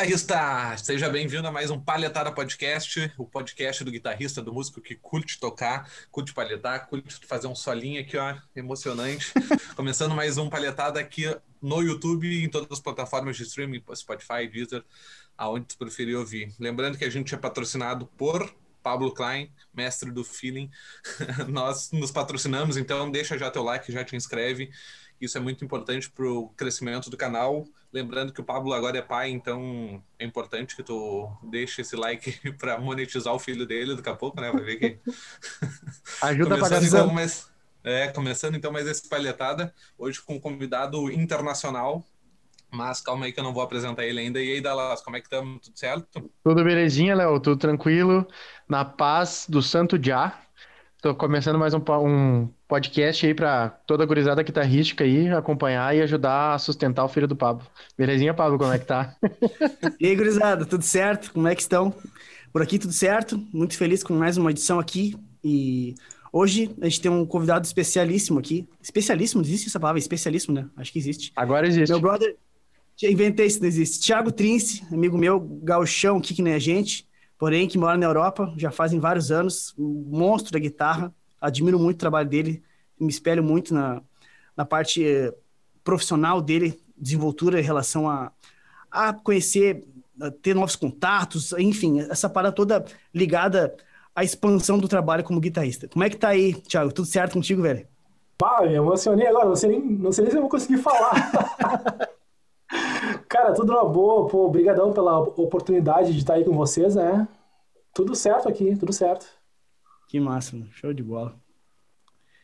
guitarrista! Seja bem-vindo a mais um Palhetada Podcast, o podcast do guitarrista, do músico que curte tocar, curte palhetar, curte fazer um solinho aqui, ó, emocionante. Começando mais um Palhetada aqui no YouTube e em todas as plataformas de streaming, Spotify, Deezer, aonde tu preferir ouvir. Lembrando que a gente é patrocinado por Pablo Klein, mestre do feeling. Nós nos patrocinamos, então deixa já teu like, já te inscreve. Isso é muito importante para o crescimento do canal. Lembrando que o Pablo agora é pai, então é importante que tu deixe esse like para monetizar o filho dele daqui a pouco, né? Vai ver que. Ajuda para então, mas... É, começando então mais esse palhetada, hoje com um convidado internacional, mas calma aí que eu não vou apresentar ele ainda. E aí, Dallas, como é que estamos? Tudo certo? Tudo belezinha, Léo, tudo tranquilo, na paz do Santo Já. Tô começando mais um, um podcast aí para toda a gurizada guitarrística aí acompanhar e ajudar a sustentar o filho do Pablo. Belezinha, Pablo, como é que tá? e aí, gurizada, tudo certo? Como é que estão? Por aqui tudo certo? Muito feliz com mais uma edição aqui e hoje a gente tem um convidado especialíssimo aqui. Especialíssimo, existe essa palavra? Especialíssimo, né? Acho que existe. Agora existe. Meu brother, inventei isso, não existe. Tiago Trince, amigo meu, gauchão aqui que nem a gente porém que mora na Europa já fazem vários anos, um monstro da guitarra. Admiro muito o trabalho dele, me espelho muito na, na parte eh, profissional dele, desenvoltura em relação a, a conhecer, a ter novos contatos, enfim, essa parada toda ligada à expansão do trabalho como guitarrista. Como é que tá aí, Thiago? Tudo certo contigo, velho? Pá, me emocionei agora, não sei nem, não sei nem se eu vou conseguir falar. Cara, tudo na boa, pô, obrigadão pela oportunidade de estar aí com vocês, né? Tudo certo aqui, tudo certo. Que massa, mano. show de bola.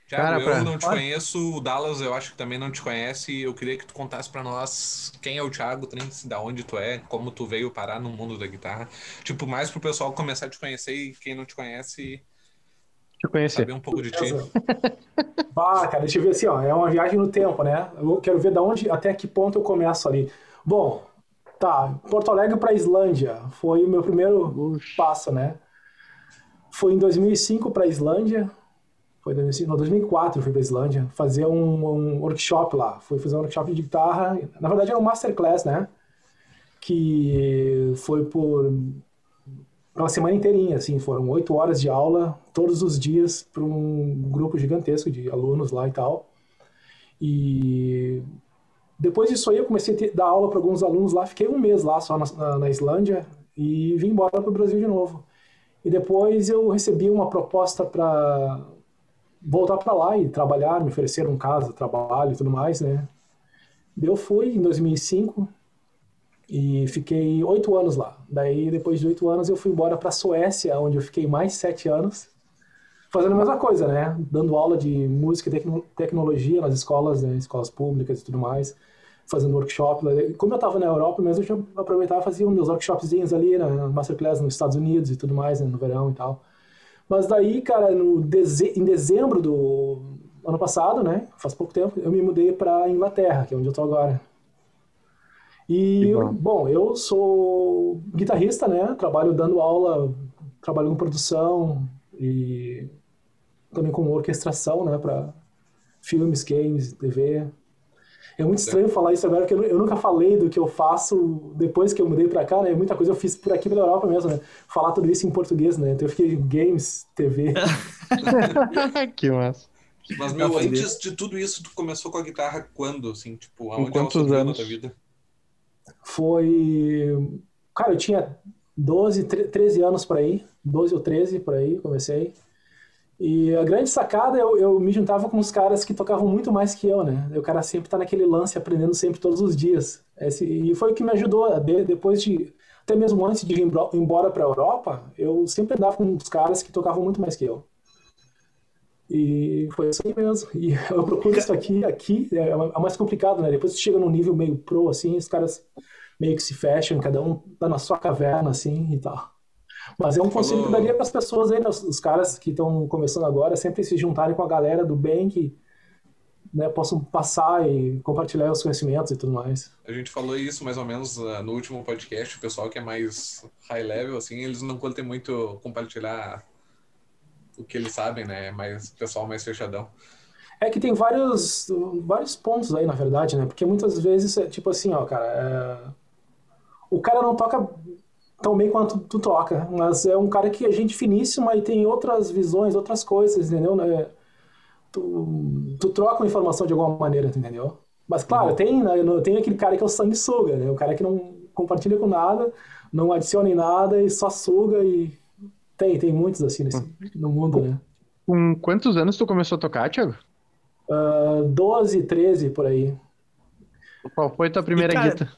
Tiago, Cara, eu pra... não te conheço, o Dallas eu acho que também não te conhece, eu queria que tu contasse para nós quem é o Thiago Trins, da onde tu é, como tu veio parar no mundo da guitarra. Tipo, mais pro pessoal começar a te conhecer e quem não te conhece te conhecer. Saber um pouco de ti. Bah, cara, deixa eu ver assim, ó, é uma viagem no tempo, né? Eu quero ver da onde, até que ponto eu começo ali. Bom, tá, Porto Alegre para Islândia foi o meu primeiro passo, né? Foi em 2005 para Islândia, foi em 2005, 2004 eu fui para Islândia fazer um, um, workshop lá. Fui fazer um workshop de guitarra, na verdade era um masterclass, né? Que foi por uma semana inteirinha, assim, foram oito horas de aula todos os dias para um grupo gigantesco de alunos lá e tal. E depois disso aí, eu comecei a ter, dar aula para alguns alunos lá, fiquei um mês lá só na, na, na Islândia e vim embora para o Brasil de novo. E depois eu recebi uma proposta para voltar para lá e trabalhar, me ofereceram casa, trabalho e tudo mais, né? Eu fui em 2005 e fiquei oito anos lá. Daí, depois de oito anos, eu fui embora para a Suécia, onde eu fiquei mais sete anos, fazendo a mesma coisa, né? Dando aula de música e tecnologia nas escolas, né? escolas públicas e tudo mais fazendo workshop. Como eu estava na Europa mesmo, eu já aproveitava e fazia meus workshopzinhos ali, na né, Masterclass nos Estados Unidos e tudo mais, né, no verão e tal. Mas daí, cara, no deze... em dezembro do ano passado, né, faz pouco tempo, eu me mudei para Inglaterra, que é onde eu tô agora. E, bom. bom, eu sou guitarrista, né, trabalho dando aula, trabalho com produção e também com orquestração, né, para filmes, games, TV, é muito estranho falar isso agora, porque eu, nunca falei do que eu faço depois que eu mudei pra cá, né? Muita coisa eu fiz por aqui pela Europa mesmo, né? Falar tudo isso em português, né? Então eu fiquei em games, TV. que massa. Mas, meu, antes de tudo isso, tu começou com a guitarra quando, assim? Tipo, aonde quantos ela anos? na tua vida? Foi... Cara, eu tinha 12, 13 anos por aí. 12 ou 13 por aí, comecei. E a grande sacada, eu, eu me juntava com os caras que tocavam muito mais que eu, né? O cara sempre tá naquele lance, aprendendo sempre todos os dias. Esse, e foi o que me ajudou, de, depois de, até mesmo antes de ir embora pra Europa, eu sempre andava com os caras que tocavam muito mais que eu. E foi assim mesmo. E eu procuro isso aqui, aqui é, é mais complicado, né? Depois que chega num nível meio pro, assim, os caras meio que se fecham, cada um tá na sua caverna, assim, e tal. Mas é um conselho que daria para as pessoas aí, os, os caras que estão começando agora, sempre se juntarem com a galera do bem que né, possam passar e compartilhar os conhecimentos e tudo mais. A gente falou isso mais ou menos uh, no último podcast, o pessoal que é mais high level, assim, eles não curtem muito compartilhar o que eles sabem, né? É mais pessoal mais fechadão. É que tem vários, vários pontos aí, na verdade, né? Porque muitas vezes é tipo assim, ó, cara, é o cara não toca tão bem quanto tu toca, mas é um cara que é gente finíssima e tem outras visões, outras coisas, entendeu? Né? Tu, tu troca uma informação de alguma maneira, entendeu? Mas claro, uhum. tem, né, tem aquele cara que é o sanguessuga, né? O cara que não compartilha com nada, não adiciona em nada e só suga e tem, tem muitos assim nesse, uhum. no mundo, né? Com quantos anos tu começou a tocar, Thiago? Uh, 12, 13 por aí. Qual foi a tua primeira cara, guitarra?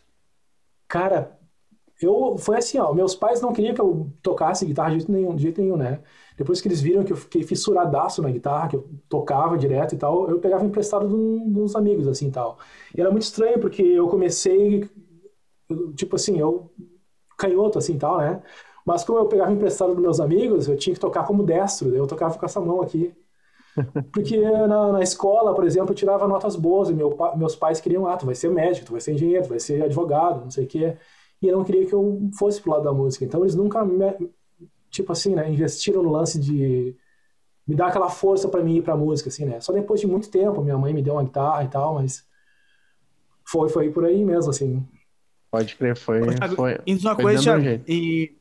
Cara, eu foi assim, ó, meus pais não queriam que eu tocasse guitarra de jeito nenhum, de jeito nenhum, né? Depois que eles viram que eu fiquei fissuradaço na guitarra, que eu tocava direto e tal, eu pegava emprestado de, um, de uns amigos, assim, tal. E era muito estranho, porque eu comecei, tipo assim, eu canhoto, assim, tal, né? Mas como eu pegava emprestado dos meus amigos, eu tinha que tocar como destro, eu tocava com essa mão aqui. Porque na, na, escola, por exemplo, eu tirava notas boas e meu, meus pais queriam, ah, tu vai ser médico, tu vai ser engenheiro, tu vai ser advogado, não sei o quê e eu não queria que eu fosse pro lado da música. Então eles nunca, me, tipo assim, né, investiram no lance de me dar aquela força para mim ir pra música, assim, né? Só depois de muito tempo, minha mãe me deu uma guitarra e tal, mas foi, foi por aí mesmo, assim. Pode crer, foi. foi Indo uma coisa, Thiago, e,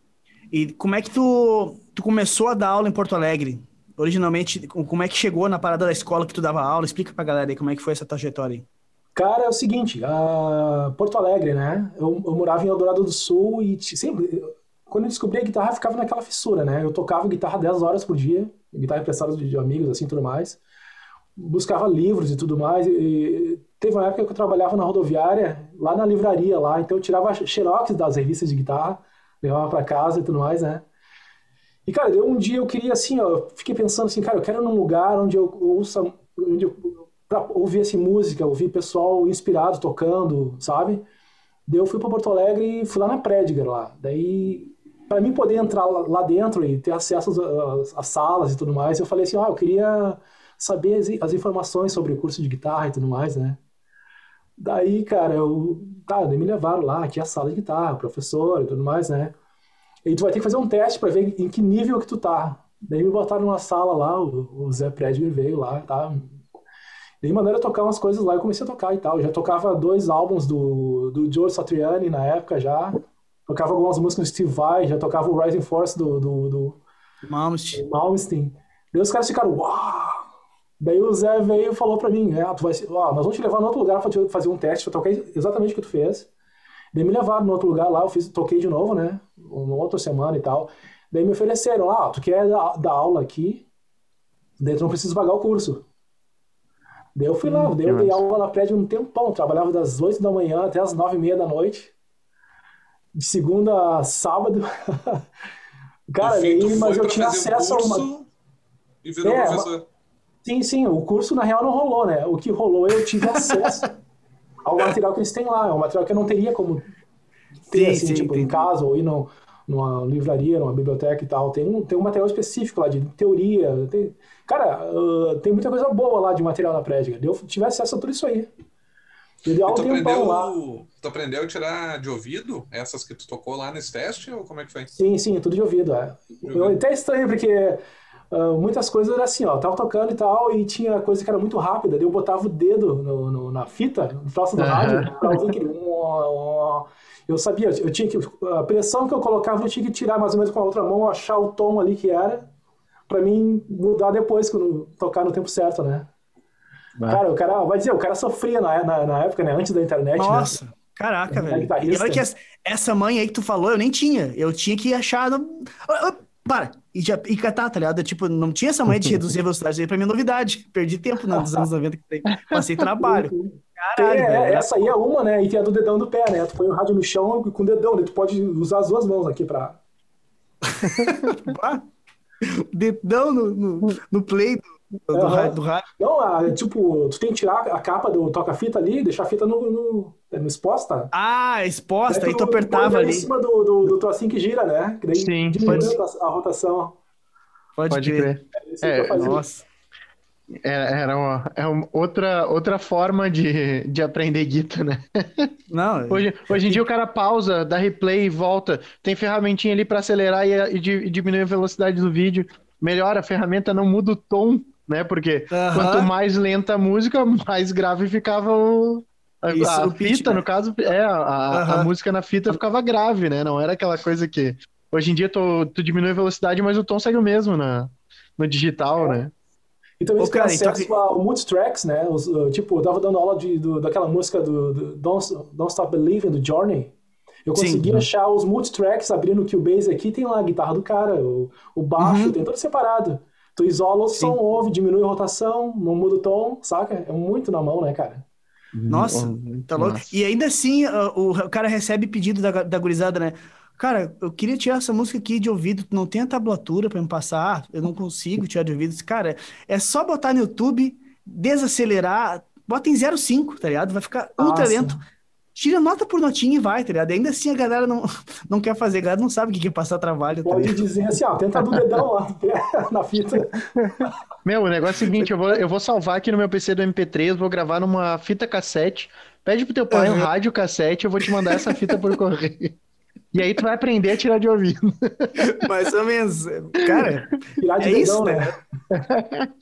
e como é que tu, tu começou a dar aula em Porto Alegre? Originalmente, como é que chegou na parada da escola que tu dava aula? Explica pra galera aí como é que foi essa trajetória aí. Cara, é o seguinte, Porto Alegre, né? Eu, eu, morava em Eldorado do Sul e sempre, quando eu descobri a guitarra, ficava naquela fissura, né? Eu tocava guitarra 10 horas por dia, guitarra emprestada de, amigos, assim, tudo mais. Buscava livros e tudo mais. E teve uma época que eu trabalhava na rodoviária, lá na livraria, lá. Então eu tirava xerox das revistas de guitarra, levava para casa e tudo mais, né? E, cara, um dia eu queria, assim, ó, fiquei pensando assim, cara, eu quero num lugar onde eu ouça, onde eu para ouvir assim, música, ouvir pessoal inspirado tocando, sabe? Daí eu fui para Porto Alegre e fui lá na Prediger lá. Daí, para mim poder entrar lá dentro e ter acesso às, salas e tudo mais, eu falei assim: ah, eu queria saber as, as, informações sobre o curso de guitarra e tudo mais, né? Daí, cara, eu. Tá, daí me levaram lá, aqui é a sala de guitarra, professor e tudo mais, né? E tu vai ter que fazer um teste para ver em que nível que tu tá. Daí me botaram numa sala lá, o, o Zé Prediger veio lá, tá? E mandaram tocar umas coisas lá, eu comecei a tocar e tal. Eu já tocava dois álbuns do, do Joe Satriani na época já. Tocava algumas músicas do Steve Vai, já tocava o Rising Force do, do, do Malmsteen. Malmsteen. Daí os caras ficaram, uau! Daí o Zé veio e falou pra mim, é, tu vai, ó, nós vamos te levar no outro lugar pra te fazer um teste, pra tocar exatamente o que tu fez. Daí me levaram no outro lugar lá, eu fiz, toquei de novo, né? Uma outra semana e tal. Daí me ofereceram, ah, tu quer dar aula aqui? Daí tu não precisa pagar o curso. Daí eu fui lá, hum, daí eu dei aula na prédio um tempão, trabalhava das 8 da manhã até as 9 e meia da noite, de segunda a sábado. Cara, aí, mas eu tinha acesso um a uma. E virou é, professor. Sim, sim, o curso na real não rolou, né? O que rolou eu tive acesso ao material que eles têm lá, é um material que eu não teria como ter, sim, assim, sim, tipo, em casa ou ir no, numa livraria, numa biblioteca e tal. Tem um, tem um material específico lá de teoria. Tem, cara, uh, tem muita coisa boa lá de material na prédica. Eu tive acesso a tudo isso aí. Um tu, aprendeu, lá. tu aprendeu a tirar de ouvido essas que tu tocou lá nesse teste ou como é que foi? Sim, sim, tudo de ouvido. É. Eu, até estranho, porque Uh, muitas coisas era assim, ó, tava tocando e tal, e tinha coisa que era muito rápida, daí eu botava o dedo no, no na fita, no troço do uhum. rádio, pra ouvir aquele eu sabia, eu tinha que. A pressão que eu colocava, eu tinha que tirar mais ou menos com a outra mão, achar o tom ali que era, para mim mudar depois, quando tocar no tempo certo, né? Cara, o cara, vai dizer, o cara sofria na, na, na época, né? Antes da internet. Né? Nossa, né? caraca, velho. E olha que essa, essa mãe aí que tu falou, eu nem tinha. Eu tinha que achar. No... Para, e, já, e catar, tá ligado? Tipo, não tinha essa manha de reduzir a velocidade, aí pra mim é novidade. Perdi tempo nos anos 90 que passei trabalho. Caralho, é, essa aí é uma, né? E tem a do dedão do pé, né? Tu põe o rádio no chão com o dedão, né? Tu pode usar as duas mãos aqui pra. dedão no, no, no play do, do, uhum. rádio, do rádio. Não, a, tipo, tu tem que tirar a capa do toca-fita ali, deixar a fita no, no exposta. Ah, exposta, aí tu, tu apertava ali. em cima do, do, do trocinho que gira, né? Que daí Sim, pode... a, rotação. Pode, pode crer. É, é nossa. É, era uma, é uma outra, outra forma de, de aprender guitarra, né? Não, hoje, hoje em dia o cara pausa, dá replay e volta. Tem ferramentinha ali para acelerar e, e, e, diminuir a velocidade do vídeo. Melhora, a ferramenta não muda o tom, né? Porque quanto mais lenta a música, mais grave ficava o, Isso, a pitch, fita, né? no caso, é, a, a- música na fita ficava grave, né? Não era aquela coisa que. Hoje em dia tu, tu diminui a velocidade, mas o tom segue o mesmo na, no digital, né? E também Ô, cara, então- acesso ao multitracks, né? Os, uh, tipo, eu tava dando aula de, do- daquela música do, do Don't, Don't Stop Believing, do Journey. Eu Sim. consegui achar os multitracks abrindo o Cubase aqui, tem lá a guitarra do cara, o, o baixo, Uhum. tem tudo separado. Tu isola o som, Sim. ouve, diminui a rotação, não muda o tom, saca? É muito na mão, né, cara? Nossa, Muito Tá louco? massa. E ainda assim, o, o cara recebe pedido da, da gurizada, né? Cara, eu queria tirar essa música aqui de ouvido, tu não tem a tablatura pra me passar, eu não consigo tirar de ouvido. Cara, é só botar no YouTube, desacelerar, bota em 0,5, tá ligado? Vai ficar ultra sim. lento. Tira nota por notinha e vai, tá ligado? E ainda assim a galera não, não quer fazer, a galera não sabe o que é passar trabalho, tá Pode dizer assim, ó, tenta do dedão lá na fita. Meu, o negócio é o seguinte, eu vou, eu vou salvar aqui no meu PC do MP3, vou gravar numa fita cassete. Pede pro teu pai um Uhum. rádio cassete, eu vou te mandar essa fita por correio. E aí tu vai aprender a tirar de ouvido. Mais ou menos. Cara, Tirar de É isso, dedão, né?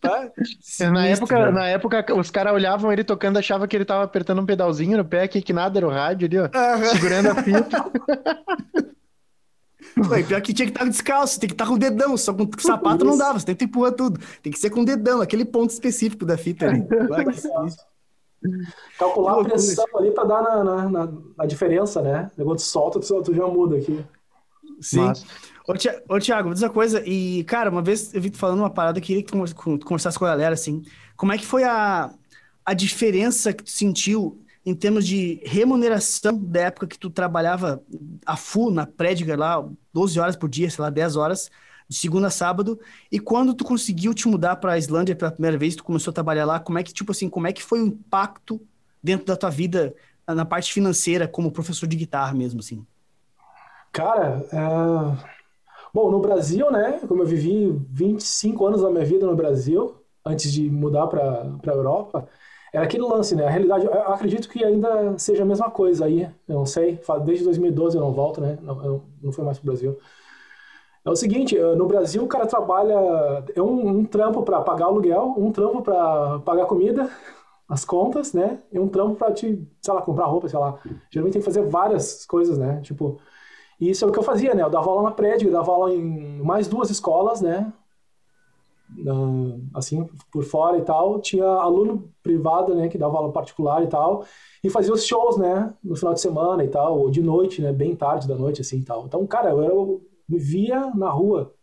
tá Na sinistro, época, velho. na época, os caras olhavam ele tocando, achavam que ele tava apertando um pedalzinho no pé, que, que nada era o rádio ali, ó. Aham. Segurando a fita. Pô, e pior que tinha que estar descalço, tem que estar com o dedão, só com sapato não dava, você tem que empurrar tudo. Tem que ser com o dedão, aquele ponto específico da fita ali. Vai, que. Calcular a pressão ali pra dar na, na, na- na diferença, né? Quando tu solta, tu, tu já muda aqui. Sim. Massa. Ô, Tia- ô, Thiago, me diz uma coisa, e, cara, uma vez eu vi tu falando uma parada, que tu conversasse com a galera, assim, como é que foi a, a diferença que tu sentiu em termos de remuneração da época que tu trabalhava a full na prédica lá, 12 horas por dia, sei lá, 10 horas, de segunda a sábado, e quando tu conseguiu te mudar para a Islândia pela primeira vez, tu começou a trabalhar lá, como é que, tipo assim, como é que foi o impacto dentro da tua vida na parte financeira como professor de guitarra mesmo, assim? Cara, é... bom, no Brasil, né? Como eu vivi 25 anos da minha vida no Brasil, antes de mudar para a Europa, era aquele lance, né? A realidade, eu acredito que ainda seja a mesma coisa aí, eu não sei, desde 2012 eu não volto, né? Não, eu não fui mais pro Brasil. É o seguinte, eh, no Brasil o cara trabalha, é um, um trampo para pagar aluguel, um trampo para pagar comida, as contas, né? E um trampo para te, sei lá, comprar roupa, sei lá. Geralmente tem que fazer várias coisas, né? Tipo, e isso é o que eu fazia, né? Eu dava aula na prédio, eu dava aula em mais duas escolas, né? Assim, por fora e tal. Tinha aluno privado, né? Que dava aula particular e tal. E fazia os shows, né? No final de semana e tal. Ou de noite, né? Bem tarde da noite, assim e tal. Então, cara, eu, eu vivia na rua.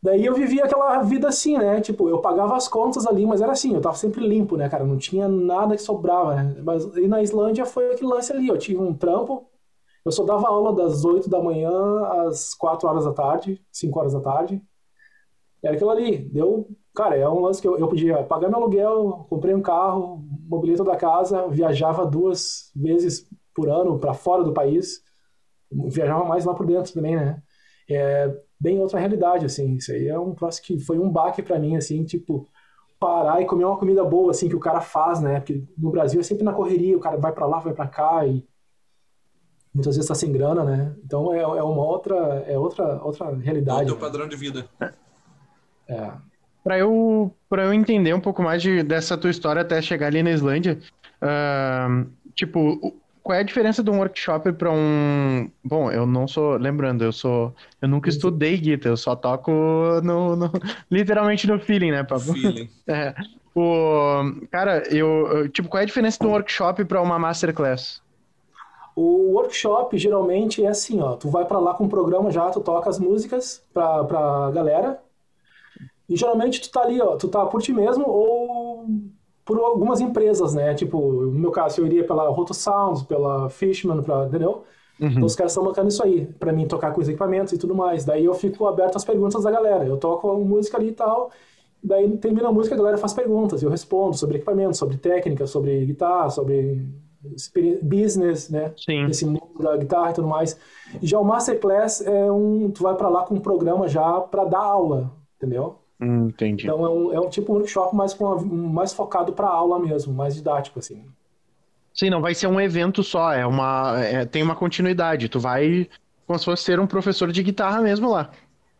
Daí eu vivia aquela vida assim, né? Tipo, eu pagava as contas ali, mas era assim, eu tava sempre limpo, né, cara? Não tinha nada que sobrava, né? Mas e na Islândia foi aquele lance ali, eu tive um trampo, eu só dava aula das 8 da manhã às 4 horas da tarde, 5 horas da tarde. Era aquilo ali, deu... Cara, é um lance que eu, eu podia pagar meu aluguel, comprei um carro, mobilei toda a casa, viajava duas vezes por ano para fora do país, viajava mais lá por dentro também, né? É bem outra realidade, assim. Isso aí é um troço que foi um baque para mim, assim, tipo, parar e comer uma comida boa, assim, que o cara faz, né? Porque no Brasil é sempre na correria, o cara vai para lá, vai para cá e muitas vezes tá sem grana, né? Então é, é uma outra, é outra, outra É o realidade. teu né? padrão de vida. É. Pra eu, pra eu entender um pouco mais de, dessa tua história até chegar ali na Islândia, ahn, tipo, qual é a diferença de um workshop pra um. Bom, eu não sou. Lembrando, eu sou. Eu nunca estudei guitarra, eu só toco no, no- literalmente no feeling, né, Pablo? Feeling. É. O, cara, eu, Tipo, qual é a diferença de um workshop pra uma masterclass? O workshop geralmente é assim, ó, tu vai pra lá com um programa já, tu toca as músicas pra, pra galera. E geralmente tu tá ali, ó, tu tá por ti mesmo ou por algumas empresas, né? Tipo, no meu caso, eu iria pela Roto Sounds, pela Fishman, pra, entendeu? Então os caras estão bancando isso aí, pra mim tocar com os equipamentos e tudo mais. Daí eu fico aberto às perguntas da galera. Eu toco a música ali e tal, daí termina a música, a galera faz perguntas, eu respondo sobre equipamento, sobre técnica, sobre guitarra, sobre business, né? Sim. Esse mundo da guitarra e tudo mais. E já o Masterclass é um. Tu vai pra lá com um programa já pra dar aula, entendeu? Hum, entendi. Então é um, é um tipo de workshop mais, mais focado pra aula mesmo, mais didático, assim. Sim, não vai ser um evento só, é uma, é- tem uma continuidade. Tu vai como se fosse ser um professor de guitarra mesmo lá.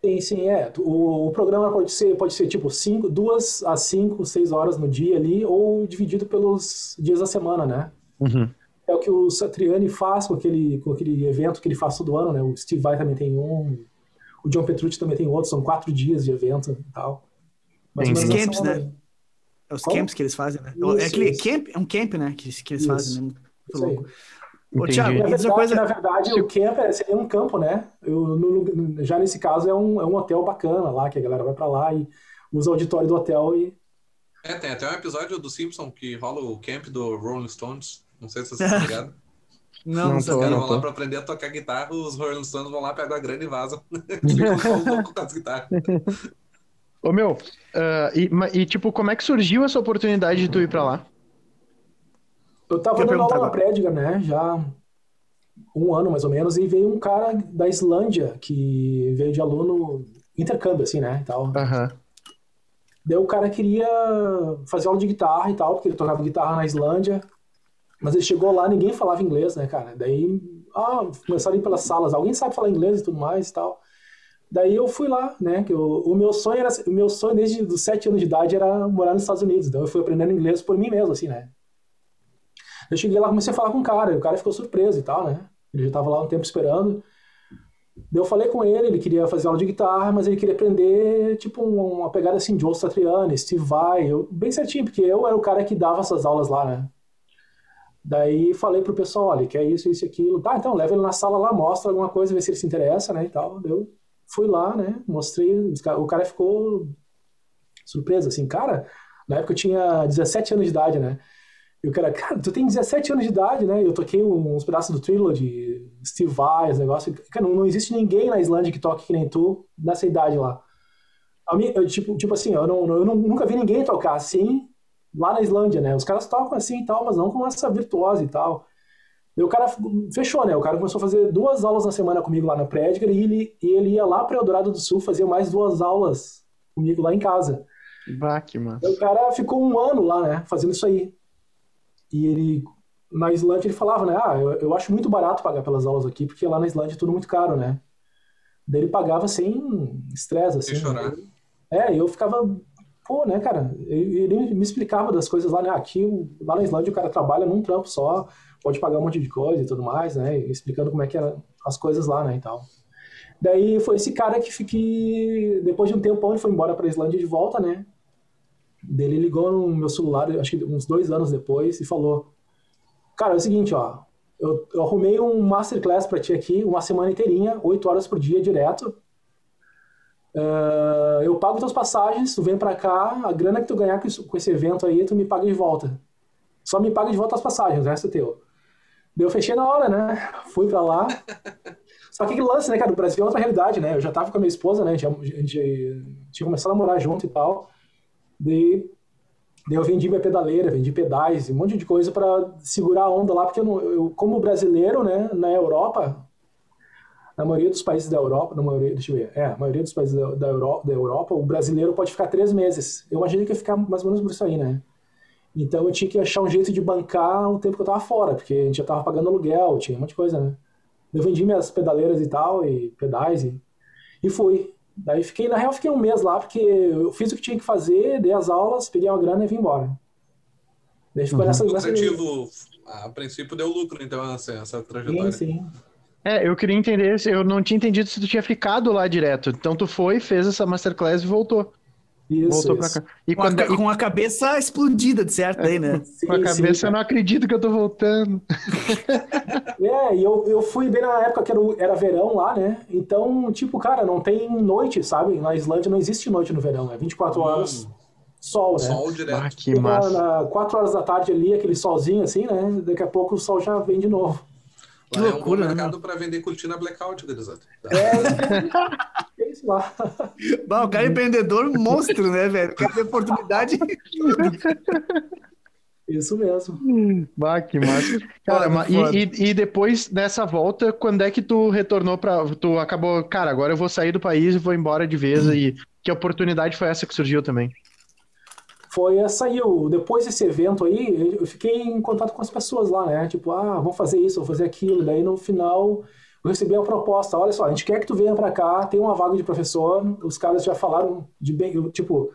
Sim, sim, é. O, o programa pode ser, pode ser tipo cinco, duas a cinco, seis horas no dia ali, ou dividido pelos dias da semana, né? Uhum. É o que o Satriani faz com aquele, com aquele evento que ele faz todo ano, né? O Steve Vai também tem um, o John Petrucci também tem outro, são quatro dias de evento e tal. Tem os camps, né? É os camps que eles fazem, né? Isso, é aquele isso. camp, é um camp, né? Que, que eles isso. fazem, né? Muito louco. Ô, Thiago, na verdade, coisa... na verdade o camp é, seria um campo, né? Eu, no, já nesse caso é um, é um hotel bacana lá, que a galera vai para lá e usa o auditório do hotel e. É, tem até um episódio do Simpson que rola o camp do Rolling Stones. Não sei se vocês estão ligados. Não, não, os caras vão lá pra aprender a tocar guitarra, os Rolling Stones vão lá, pegam a grana e vazam. Ficam com as guitarras. Ô meu, uh, e, e, tipo, como é que surgiu essa oportunidade de tu ir pra lá? Eu tava dando aula na Prédica, né, já um ano mais ou menos, e veio um cara da Islândia que veio de aluno intercâmbio, assim, né, e tal. Uhum. Daí o cara queria fazer aula de guitarra e tal, porque ele tocava guitarra na Islândia, mas ele chegou lá, ninguém falava inglês, né, cara? Daí, ah, começaram a ir pelas salas, alguém sabe falar inglês e tudo mais e tal. Daí eu fui lá, né? Que eu, o meu sonho era, o meu sonho desde os sete anos de idade era morar nos Estados Unidos. Então eu fui aprendendo inglês por mim mesmo, assim, né? Eu cheguei lá, comecei a falar com o cara, e o cara ficou surpreso e tal, né? Ele já estava lá um tempo esperando. Daí eu falei com ele, ele queria fazer aula de guitarra, mas ele queria aprender, tipo, uma pegada assim, Joe Satriani, Steve Vai, eu, bem certinho, porque eu era o cara que dava essas aulas lá, né? Daí falei pro pessoal, olha, quer isso, isso e aquilo. Tá, então leva ele na sala lá, mostra alguma coisa, vê se ele se interessa, né, e tal. Eu fui lá, né, mostrei, o cara ficou surpreso, assim, cara, na época eu tinha 17 anos de idade, né, e o cara, cara, tu tem 17 anos de idade, né, eu toquei uns pedaços do Trilogy, Steve Vai, esse negócio, cara, não, não existe ninguém na Islândia que toque que nem tu nessa idade lá. Eu, tipo, tipo assim, eu, não, eu nunca vi ninguém tocar assim lá na Islândia, né? Os caras tocam assim e tal, mas não com essa virtuose e tal. E o cara fechou, né? O cara começou a fazer duas aulas na semana comigo lá na Prédica e ele, e ele ia lá para Eldorado do Sul fazer mais duas aulas comigo lá em casa. Bah, que massa. E o cara ficou um ano lá, né? Fazendo isso aí. E ele, na Islândia, ele falava, né? Ah, eu, eu acho muito barato pagar pelas aulas aqui, porque lá na Islândia é tudo muito caro, né? Daí ele pagava sem estresse, assim. Sem chorar. É, eu ficava pô, né, cara, ele me explicava das coisas lá, né, aqui, lá na Islândia o cara trabalha num trampo só, pode pagar um monte de coisa e tudo mais, né, explicando como é que eram as coisas lá, né, e tal. Daí foi esse cara que fiquei, depois de um tempo, ele foi embora pra Islândia de volta, né, ele ligou no meu celular, acho que uns dois anos depois, e falou, cara, é o seguinte, ó, eu, eu arrumei um masterclass pra ti aqui, uma semana inteirinha, oito horas por dia, direto, Uh, eu pago tuas passagens, tu vem para cá, a grana que tu ganhar com, isso, com, esse evento aí, tu me paga de volta. Só me paga de volta as passagens, o resto é teu. Daí eu fechei na hora, né? Fui para lá. Só que aquele lance, né, cara? O Brasil é outra realidade, né? Eu já tava com a minha esposa, né? A gente, a gente tinha começado a morar junto e tal. Daí, daí eu vendi minha pedaleira, vendi pedais, um monte de coisa para segurar a onda lá, porque eu, não, eu, como brasileiro, né, na Europa, na maioria dos países da Europa, na maioria, deixa eu ver, é, a maioria dos países da, da, Europa, da Europa, o brasileiro pode ficar três meses. Eu imaginei que ia ficar mais ou menos por isso aí, né? Então eu tinha que achar um jeito de bancar o tempo que eu tava fora, porque a gente já tava pagando aluguel, tinha um monte de coisa, né? Eu vendi minhas pedaleiras e tal, e pedais, e, e fui. Daí fiquei, na real, fiquei um mês lá, porque eu fiz o que tinha que fazer, dei as aulas, peguei uma grana e vim embora. Daí ficou uhum. nessa, nessa... O objetivo, a princípio, deu lucro, então, essa, essa trajetória. Sim, sim. É, eu queria entender, eu não tinha entendido se tu tinha ficado lá direto. Então tu foi, fez essa masterclass e voltou. Isso, voltou isso. pra cá. E com, quando... a, com a cabeça explodida, de certo, aí, né? Sim, com a cabeça, sim, eu não acredito que eu tô voltando. é, e eu, eu fui bem na época que era, era verão lá, né? Então, tipo, cara, não tem noite, sabe? Na Islândia não existe noite no verão, é 24 hum. horas sol, né? Sol direto. Ah, que massa. Na, 4 horas da tarde ali, aquele solzinho assim, né? Daqui a pouco o sol já vem de novo. Que lá loucura, é um bom mercado né? para vender cortina blackout, Grisado. É, é isso lá. Bom, o cara é empreendedor monstro, né, velho? Quer ter oportunidade. Isso mesmo. Bah, que massa. Cara, foda, e, e, e, depois dessa volta, quando é que tu retornou para Tu acabou, cara, agora eu vou sair do país e vou embora de vez. Hum. E que oportunidade foi essa que surgiu também? Foi saiu depois desse evento aí eu fiquei em contato com as pessoas lá né tipo ah vamos fazer isso vamos fazer aquilo daí no final eu recebi a proposta olha só a gente quer que tu venha para cá tem uma vaga de professor os caras já falaram de bem tipo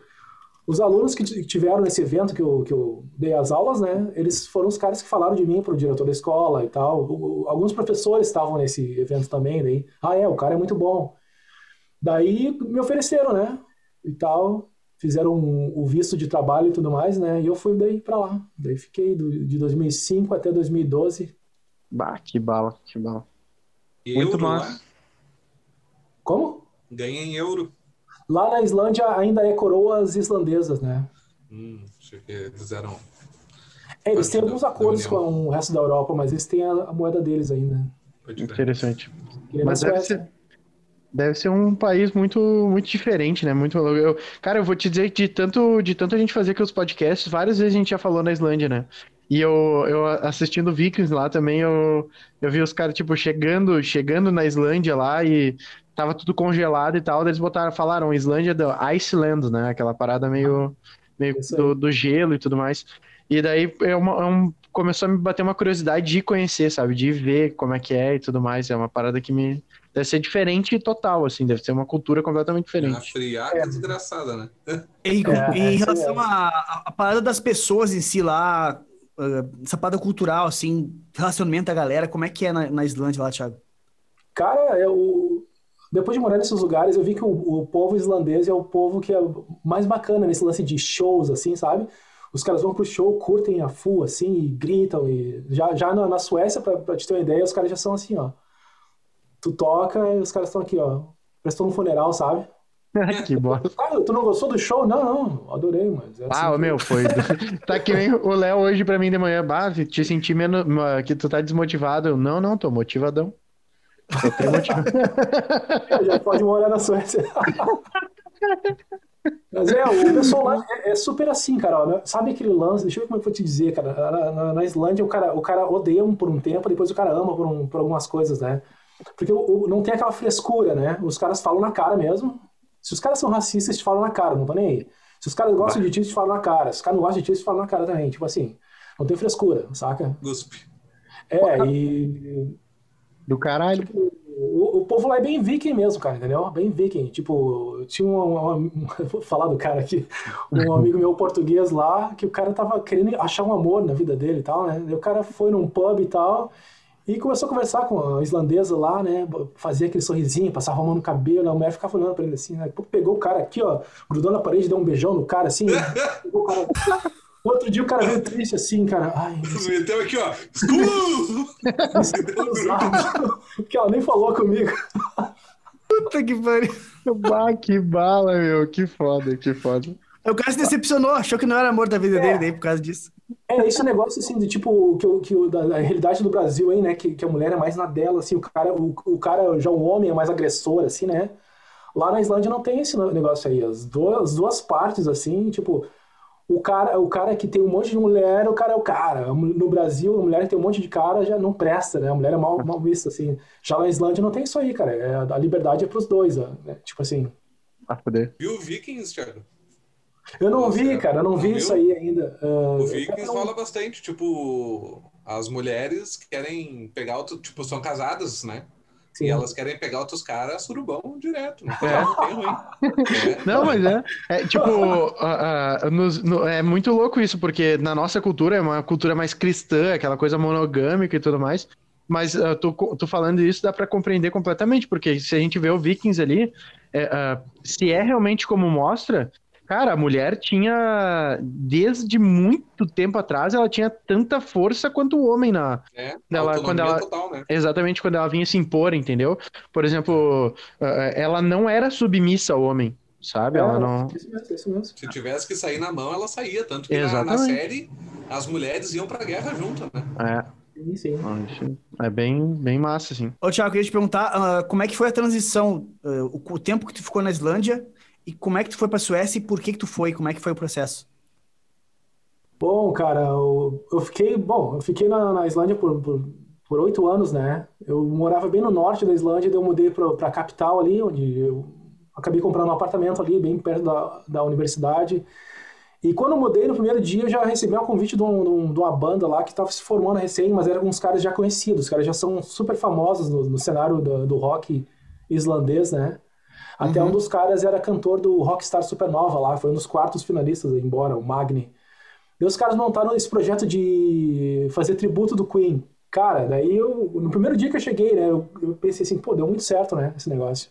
os alunos que tiveram nesse evento que eu, que eu dei as aulas, né, eles foram os caras que falaram de mim para o diretor da escola e tal. Alguns professores estavam nesse evento também, daí, ah, é, o cara é muito bom. Daí me ofereceram, né, e tal, fizeram um, o visto de trabalho e tudo mais, né, e eu fui daí para lá. Daí fiquei do, de 2005 até 2012. Bah, que bala, que bala. E Muito euro, massa. né? Como? Ganha em euro. Lá na Islândia ainda é coroas islandesas, né? Hum, achei que eles eram. É, eles têm alguns acordos com o resto da Europa, mas eles têm a, a moeda deles ainda. Interessante. Mas deve ser, deve ser um país muito, muito diferente, né? Muito. Eu, cara, eu vou te dizer que de tanto, de tanto a gente fazer aqui os podcasts, várias vezes a gente já falou na Islândia, né? E eu, eu assistindo Vikings lá também, eu, eu vi os caras, tipo, chegando, chegando na Islândia lá e tava tudo congelado e tal. daí Eles botaram, falaram Islândia do Iceland, né? Aquela parada meio, meio do, do gelo e tudo mais. E daí é uma- é um- começou a me bater uma curiosidade de conhecer, sabe? De ver como é que é e tudo mais. É uma parada que me. Deve ser diferente total, assim. Deve ser uma cultura completamente diferente. friaca desgraçada, né? E, É, em é, relação à à parada das pessoas em si lá, ah, essa parada cultural, assim, relacionamento da galera, como é que é na, na Islândia lá, Thiago? Cara, eu, depois de morar nesses lugares, eu vi que o, o povo islandês é o povo que é mais bacana nesse lance de shows, assim, sabe? Os caras vão pro show, curtem a full, assim, e gritam. E já, já na, na Suécia, pra, pra te ter uma ideia, os caras já são assim, ó. Tu toca e os caras estão aqui, ó. Prestou um funeral, sabe? que bosta. Ah, tu não gostou do show? Não, não, adorei, mas. é assim Ah, ô, que- meu, foi. Tá que nem o Léo hoje pra mim de manhã. Bah, te senti menos. Que tu tá desmotivado. Eu, não, não, tô motivadão. Tô bem motivado. já pode morar na Suécia. Mas é, o pessoal lá é, é super assim, cara. Sabe aquele lance? Deixa eu ver como é que eu vou te dizer, cara. Na, na- na Islândia, o cara, o cara odeia um por um tempo, depois o cara ama por, um- por algumas coisas, né? Porque o- o- não tem aquela frescura, né? Os caras falam na cara mesmo. Se os caras são racistas, eles te falam na cara, não tô nem aí. Se os caras gostam de ti, eles te falam na cara. Se os caras não gostam de ti, eles te falam na cara também. Tipo assim, não tem frescura, saca? Guspe. É, e Do caralho. o, o povo lá é bem viking mesmo, cara, entendeu? Bem viking. Tipo, tinha um, um- Vou falar do cara aqui. Um amigo meu português lá, que o cara tava querendo achar um amor na vida dele e tal, né? E o cara foi num pub e tal. E começou a conversar com a islandesa lá, né? Fazia aquele sorrisinho, passava a mão no cabelo, a mulher ficava olhando pra ele assim, né? Pegou o cara aqui, ó, grudou na parede, deu um beijão no cara, assim. pegou o cara... Outro dia o cara veio triste assim, cara. Ai, Meteu aqui, ó. Escuro! usado. Porque ela nem falou comigo. Puta que pariu. Bah, que bala, meu. Que foda, que foda. O cara se decepcionou, achou que não era amor da vida dele daí por causa disso. É, esse negócio, assim, de tipo, que, o- que o- da, da realidade do Brasil aí, né, que, que a mulher é mais na dela, assim, o cara, o, o cara, já o homem é mais agressor, assim, né? Lá na Islândia não tem esse negócio aí. As duas, as duas partes, assim, tipo, o cara, o cara que tem um monte de mulher, o cara é o cara. No Brasil, a mulher que tem um monte de cara já não presta, né? A mulher é mal, mal vista, assim. Já na Islândia não tem isso aí, cara. É, a liberdade é pros dois, né? Tipo assim. Ah, foder. Viu o Vikings, Thiago? Eu não Nossa, vi, cara, eu não não vi viu? isso aí ainda. Ah, O Vikings não- rola bastante. Tipo, as mulheres querem pegar outro. Tipo, são casadas, né? Sim. E elas querem pegar outros caras surubão direto. Não, É. não tem ruim. É. Não, mas é. É tipo, ah, ah, nos- no- é muito louco isso, porque na nossa cultura é uma cultura mais cristã, aquela coisa monogâmica e tudo mais. Mas tu, tu falando isso dá pra compreender completamente, porque se a gente vê o Vikings ali, é, se é realmente como mostra, cara, a mulher tinha, desde muito tempo atrás, ela tinha tanta força quanto o homem na, É, Ela- quando ela- total, né? exatamente quando ela vinha se impor, entendeu? Por exemplo, ah, ela não era submissa ao homem, sabe? Ela É, não. Isso mesmo, isso mesmo. Se tivesse que sair na mão, ela saía. Tanto que na, na série, as mulheres iam pra guerra junto, né? É. Sim, sim. Ah, É bem, bem massa, assim. Ô, Thiago, eu queria te perguntar ah, como é que foi a transição, ah, o, o tempo que tu ficou na Islândia e como é que tu foi pra Suécia e por que que tu foi, como é que foi o processo? Bom, cara, eu, eu fiquei, bom, eu fiquei na, na Islândia por, por, oito anos, né? Eu morava bem no norte da Islândia, daí eu mudei pra, pra capital ali, onde eu acabei comprando um apartamento ali, bem perto da, da universidade. E quando eu mudei, no primeiro dia, eu já recebi um convite de um- de uma banda lá que estava se formando recém, mas eram uns caras já conhecidos, os caras já são super famosos no, no cenário do, do rock islandês, né? Até uhum. um dos caras era cantor do Rockstar Supernova lá, foi um dos quartos finalistas, embora, o Magni. E os caras montaram esse projeto de fazer tributo do Queen. Cara, daí eu, no primeiro dia que eu cheguei, né, eu, eu pensei assim, pô, deu muito certo, né, esse negócio.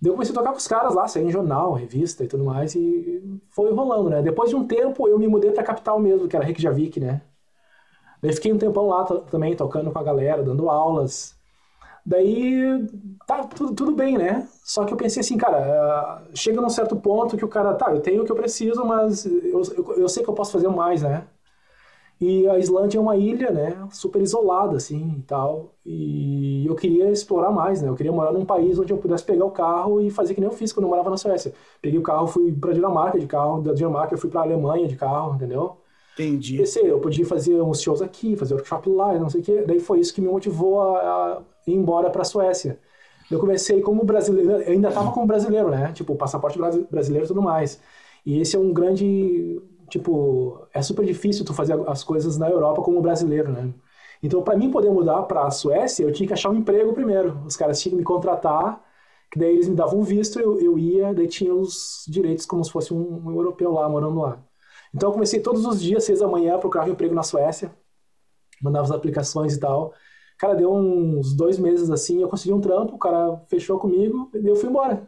Daí eu comecei a tocar com os caras lá, sair em jornal, revista e tudo mais, e foi rolando, né. Depois de um tempo, eu me mudei pra capital mesmo, que era Reykjavik, né. Daí fiquei um tempão lá também, tocando com a galera, dando aulas. Daí, tá tudo, tudo bem, né? Só que eu pensei assim, cara, uh, chega num certo ponto que o cara, tá, eu tenho o que eu preciso, mas eu, eu, eu, sei que eu posso fazer mais, né? E a Islândia é uma ilha, né? Super isolada, assim, e tal. E eu queria explorar mais, né? Eu queria morar num país onde eu pudesse pegar o carro e fazer que nem eu fiz quando eu morava na Suécia. Peguei o carro, fui pra Dinamarca de carro, da Dinamarca eu fui pra Alemanha de carro, entendeu? Entendi. Pensei, eu podia fazer uns shows aqui, fazer workshop lá, não sei o quê. Daí foi isso que me motivou a, a ir embora para a Suécia. Eu comecei como brasileiro, eu ainda estava como brasileiro, né? Tipo, passaporte brasileiro e tudo mais. E esse é um grande, tipo, é super difícil tu fazer as coisas na Europa como brasileiro, né? Então, para mim poder mudar para a Suécia, eu tinha que achar um emprego primeiro. Os caras tinham que me contratar, que daí eles me davam um visto, eu, eu ia, daí tinha os direitos como se fosse um, um europeu lá, morando lá. Então eu comecei todos os dias, seis da manhã, a procurar um emprego na Suécia, mandava as aplicações e tal. Cara, deu uns dois meses assim, eu consegui um trampo, o cara fechou comigo e eu fui embora.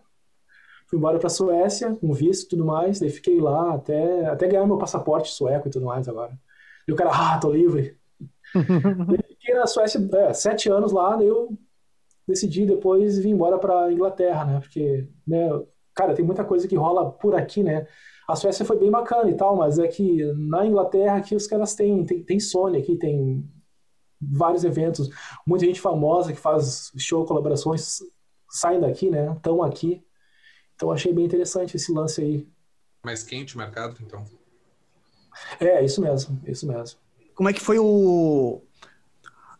Fui embora pra Suécia, com visto e tudo mais, daí fiquei lá até, até ganhar meu passaporte sueco e tudo mais agora. E o cara, ah, tô livre. fiquei na Suécia é, sete anos lá, daí eu decidi depois vir embora pra Inglaterra, né? Porque, né, cara, tem muita coisa que rola por aqui, né? A Suécia foi bem bacana e tal, mas é que na Inglaterra aqui os caras têm, tem, tem Sony aqui, tem vários eventos, muita gente famosa que faz show, colaborações, saem daqui, né? Estão aqui. Então achei bem interessante esse lance aí. Mais quente o mercado, então. É, isso mesmo, isso mesmo. Como é que foi o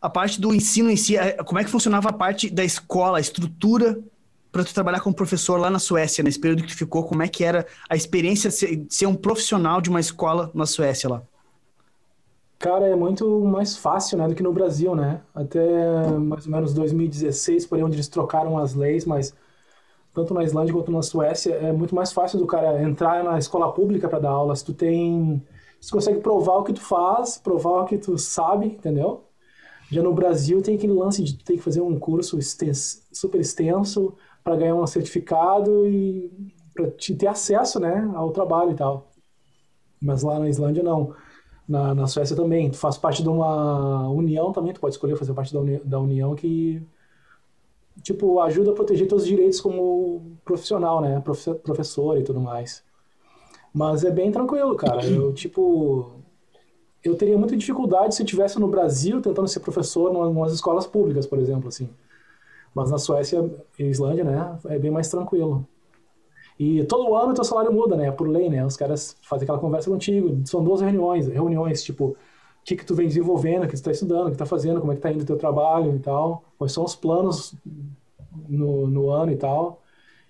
a parte do ensino em si? É, como é que funcionava a parte da escola, a estrutura para tu trabalhar como professor lá na Suécia, nesse período que tu ficou, como é que era a experiência de ser um profissional de uma escola na Suécia lá? Cara, é muito mais fácil, né, do que no Brasil, né? Até mais ou menos 2016, por aí, onde eles trocaram as leis, mas tanto na Islândia quanto na Suécia é muito mais fácil do cara entrar na escola pública para dar aula. Se tu tem, se tu consegue provar o que tu faz, provar o que tu sabe, entendeu? Já no Brasil tem aquele lance de ter que fazer um curso extenso, super extenso, para ganhar um certificado e para te ter acesso né, ao trabalho e tal. Mas lá na Islândia não. Na, na Suécia também. Tu faz parte de uma união também, tu pode escolher fazer parte da, uni, da união que tipo ajuda a proteger teus direitos como profissional, né, professor e tudo mais. Mas é bem tranquilo, cara. Eu tipo eu teria muita dificuldade se eu estivesse no Brasil tentando ser professor em umas escolas públicas, por exemplo, assim. Mas na Suécia e Islândia, né, é bem mais tranquilo. E todo ano o teu salário muda, né, por lei, né, os caras fazem aquela conversa contigo, são duas reuniões, reuniões, tipo, o que que tu vem desenvolvendo, o que tu está estudando, o que tu tá fazendo, como é que tá indo o teu trabalho e tal, quais são os planos no, no ano e tal.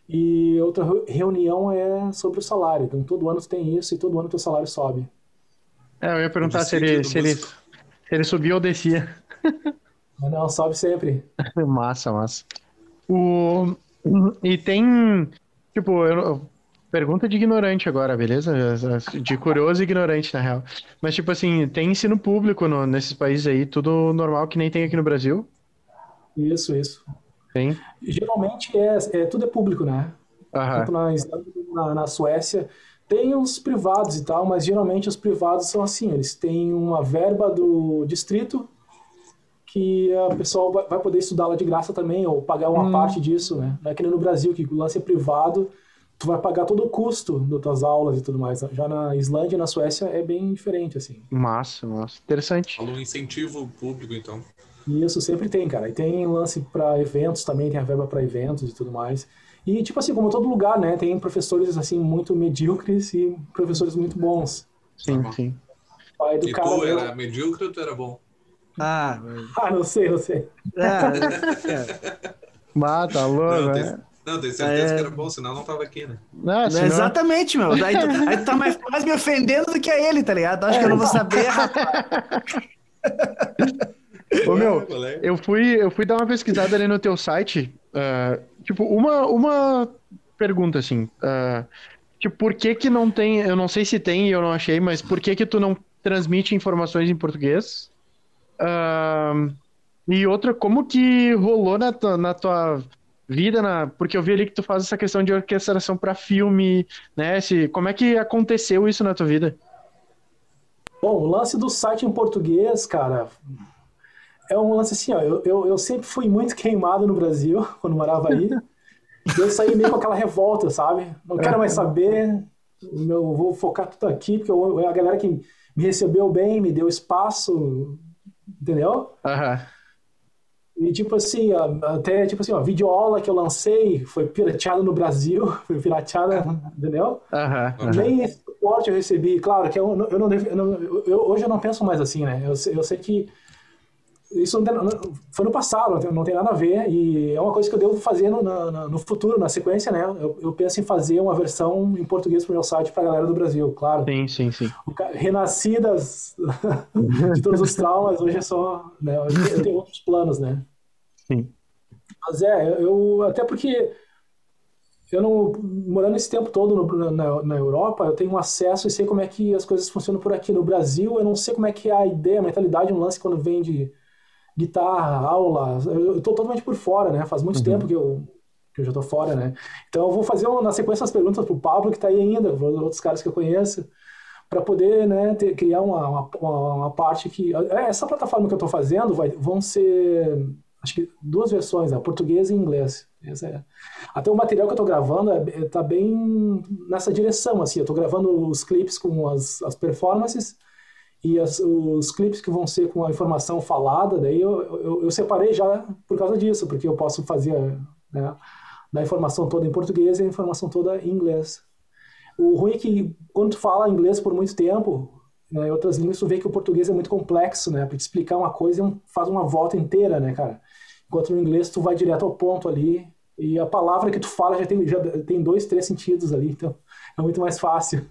E outra reunião é sobre o salário, então todo ano tu tem isso e todo ano o teu salário sobe. É, eu ia perguntar se ele, se, ele, se ele subia ou descia. Não, sobe sempre. massa, massa. O... E tem. Tipo, eu... pergunta de ignorante agora, beleza? De curioso e ignorante, na real. Mas, tipo assim, tem ensino público no... nesses países aí, tudo normal que nem tem aqui no Brasil? Isso, isso. Tem. Geralmente é, é tudo é público, né? Tanto na na, na Suécia. Tem os privados e tal, mas geralmente os privados são assim, eles têm uma verba do distrito que a pessoa vai poder estudar lá de graça também, ou pagar uma hum. parte disso, né? Não é que nem no Brasil, que o lance é privado, tu vai pagar todo o custo das tuas aulas e tudo mais. Já na Islândia e na Suécia é bem diferente, assim. Massa, massa. Interessante. Falou um incentivo público, então. Isso sempre tem, cara. E tem lance para eventos também, tem a verba para eventos e tudo mais. E, tipo assim, como todo lugar, né? Tem professores, assim, muito medíocres e professores muito bons. Sim, tá sim. Pai do e cara tu era medíocre ou tu era bom? Ah, ah não sei, não sei. Ah, é. Mata, tá louco, não, né? Não, tenho certeza é... que era bom, senão não tava aqui, né? Não, senão... Exatamente, meu. Aí tu, aí tu tá mais, mais, me ofendendo do que a ele, tá ligado? Acho que eu não vou saber, Ô, meu, eu fui, eu fui dar uma pesquisada ali no teu site uh, tipo, uma, uma pergunta assim. Uh, tipo, por que que não tem. Eu não sei se tem e eu não achei, mas por que que tu não transmite informações em português? Uh, e outra, como que rolou na tua, na tua vida, na, porque eu vi ali que tu faz essa questão de orquestração para filme, né? Como é que aconteceu isso na tua vida? Bom, o lance do site em português, cara, é um lance assim, ó, eu, eu, eu sempre fui muito queimado no Brasil, quando morava aí. eu saí meio com aquela revolta, sabe? Não quero mais saber, eu vou focar tudo aqui, porque eu, a galera que me recebeu bem, me deu espaço, entendeu? Aham. Uhum. E tipo assim, até tipo assim, ó, a videoaula que eu lancei foi pirateada no Brasil, foi pirateada, entendeu? Uhum, uhum. Nem esse suporte eu recebi. Claro que eu, eu, não, eu não eu, hoje eu não penso mais assim, né? Eu, eu sei que isso não tem, foi no passado, não tem, nada a ver, e é uma coisa que eu devo fazer no, no, no futuro, na sequência, né? Eu, eu, penso em fazer uma versão em português para o meu site para a galera do Brasil, claro. Sim, sim, sim. Renascidas de todos os traumas, hoje é só. Né? Eu tenho outros planos, né? Sim. Mas é, eu. Até porque eu não morando esse tempo todo no, na, na, Europa, eu tenho acesso e sei como é que as coisas funcionam por aqui no Brasil. Eu não sei como é que é a ideia, a mentalidade, um lance quando vem de guitarra, aula. Eu estou totalmente por fora, né? Faz muito uhum. tempo que eu, que eu já estou fora, né? Então eu vou fazer na sequência as perguntas para o Pablo que está aí ainda, outros caras que eu conheço, para poder, né, ter, criar uma, uma, uma, parte que é, essa plataforma que eu estou fazendo vai, vão ser acho que duas versões, né? Português e inglês. É. Até o material que eu estou gravando está é, bem nessa direção, assim. Eu estou gravando os clipes com as, as performances e as, os clipes que vão ser com a informação falada, daí eu, eu, eu, separei já por causa disso, porque eu posso fazer né, da informação toda em português e a informação toda em inglês. O ruim é que quando tu fala inglês por muito tempo, né, em outras línguas, tu vê que o português é muito complexo, né? Para te explicar uma coisa, é faz uma volta inteira, né, cara? Enquanto no inglês tu vai direto ao ponto ali e a palavra que tu fala já tem, já tem dois, três sentidos ali, então é muito mais fácil.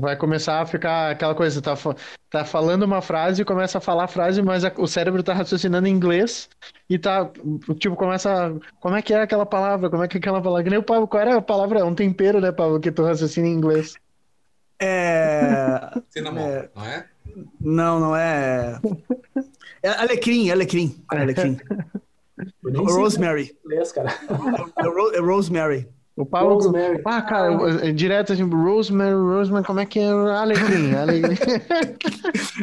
Vai começar a ficar aquela coisa, tá, tá falando uma frase e começa a falar a frase, mas a, o cérebro tá raciocinando em inglês e tá, tipo, começa. Como é que é aquela palavra? Como é que é aquela palavra? Que nem o Pablo, qual era a palavra? É um tempero, né, Pablo, que tu raciocina em inglês. É. Cinnamon, é... não é? Não, não é. É alecrim, alecrim. É alecrim. Rosemary. Inglês, cara. É, é Rosemary. O Paulo. Rosemary. Ah, cara, direto assim, Rosemary, Rosemary, como é que é? Alecrim, alecrim.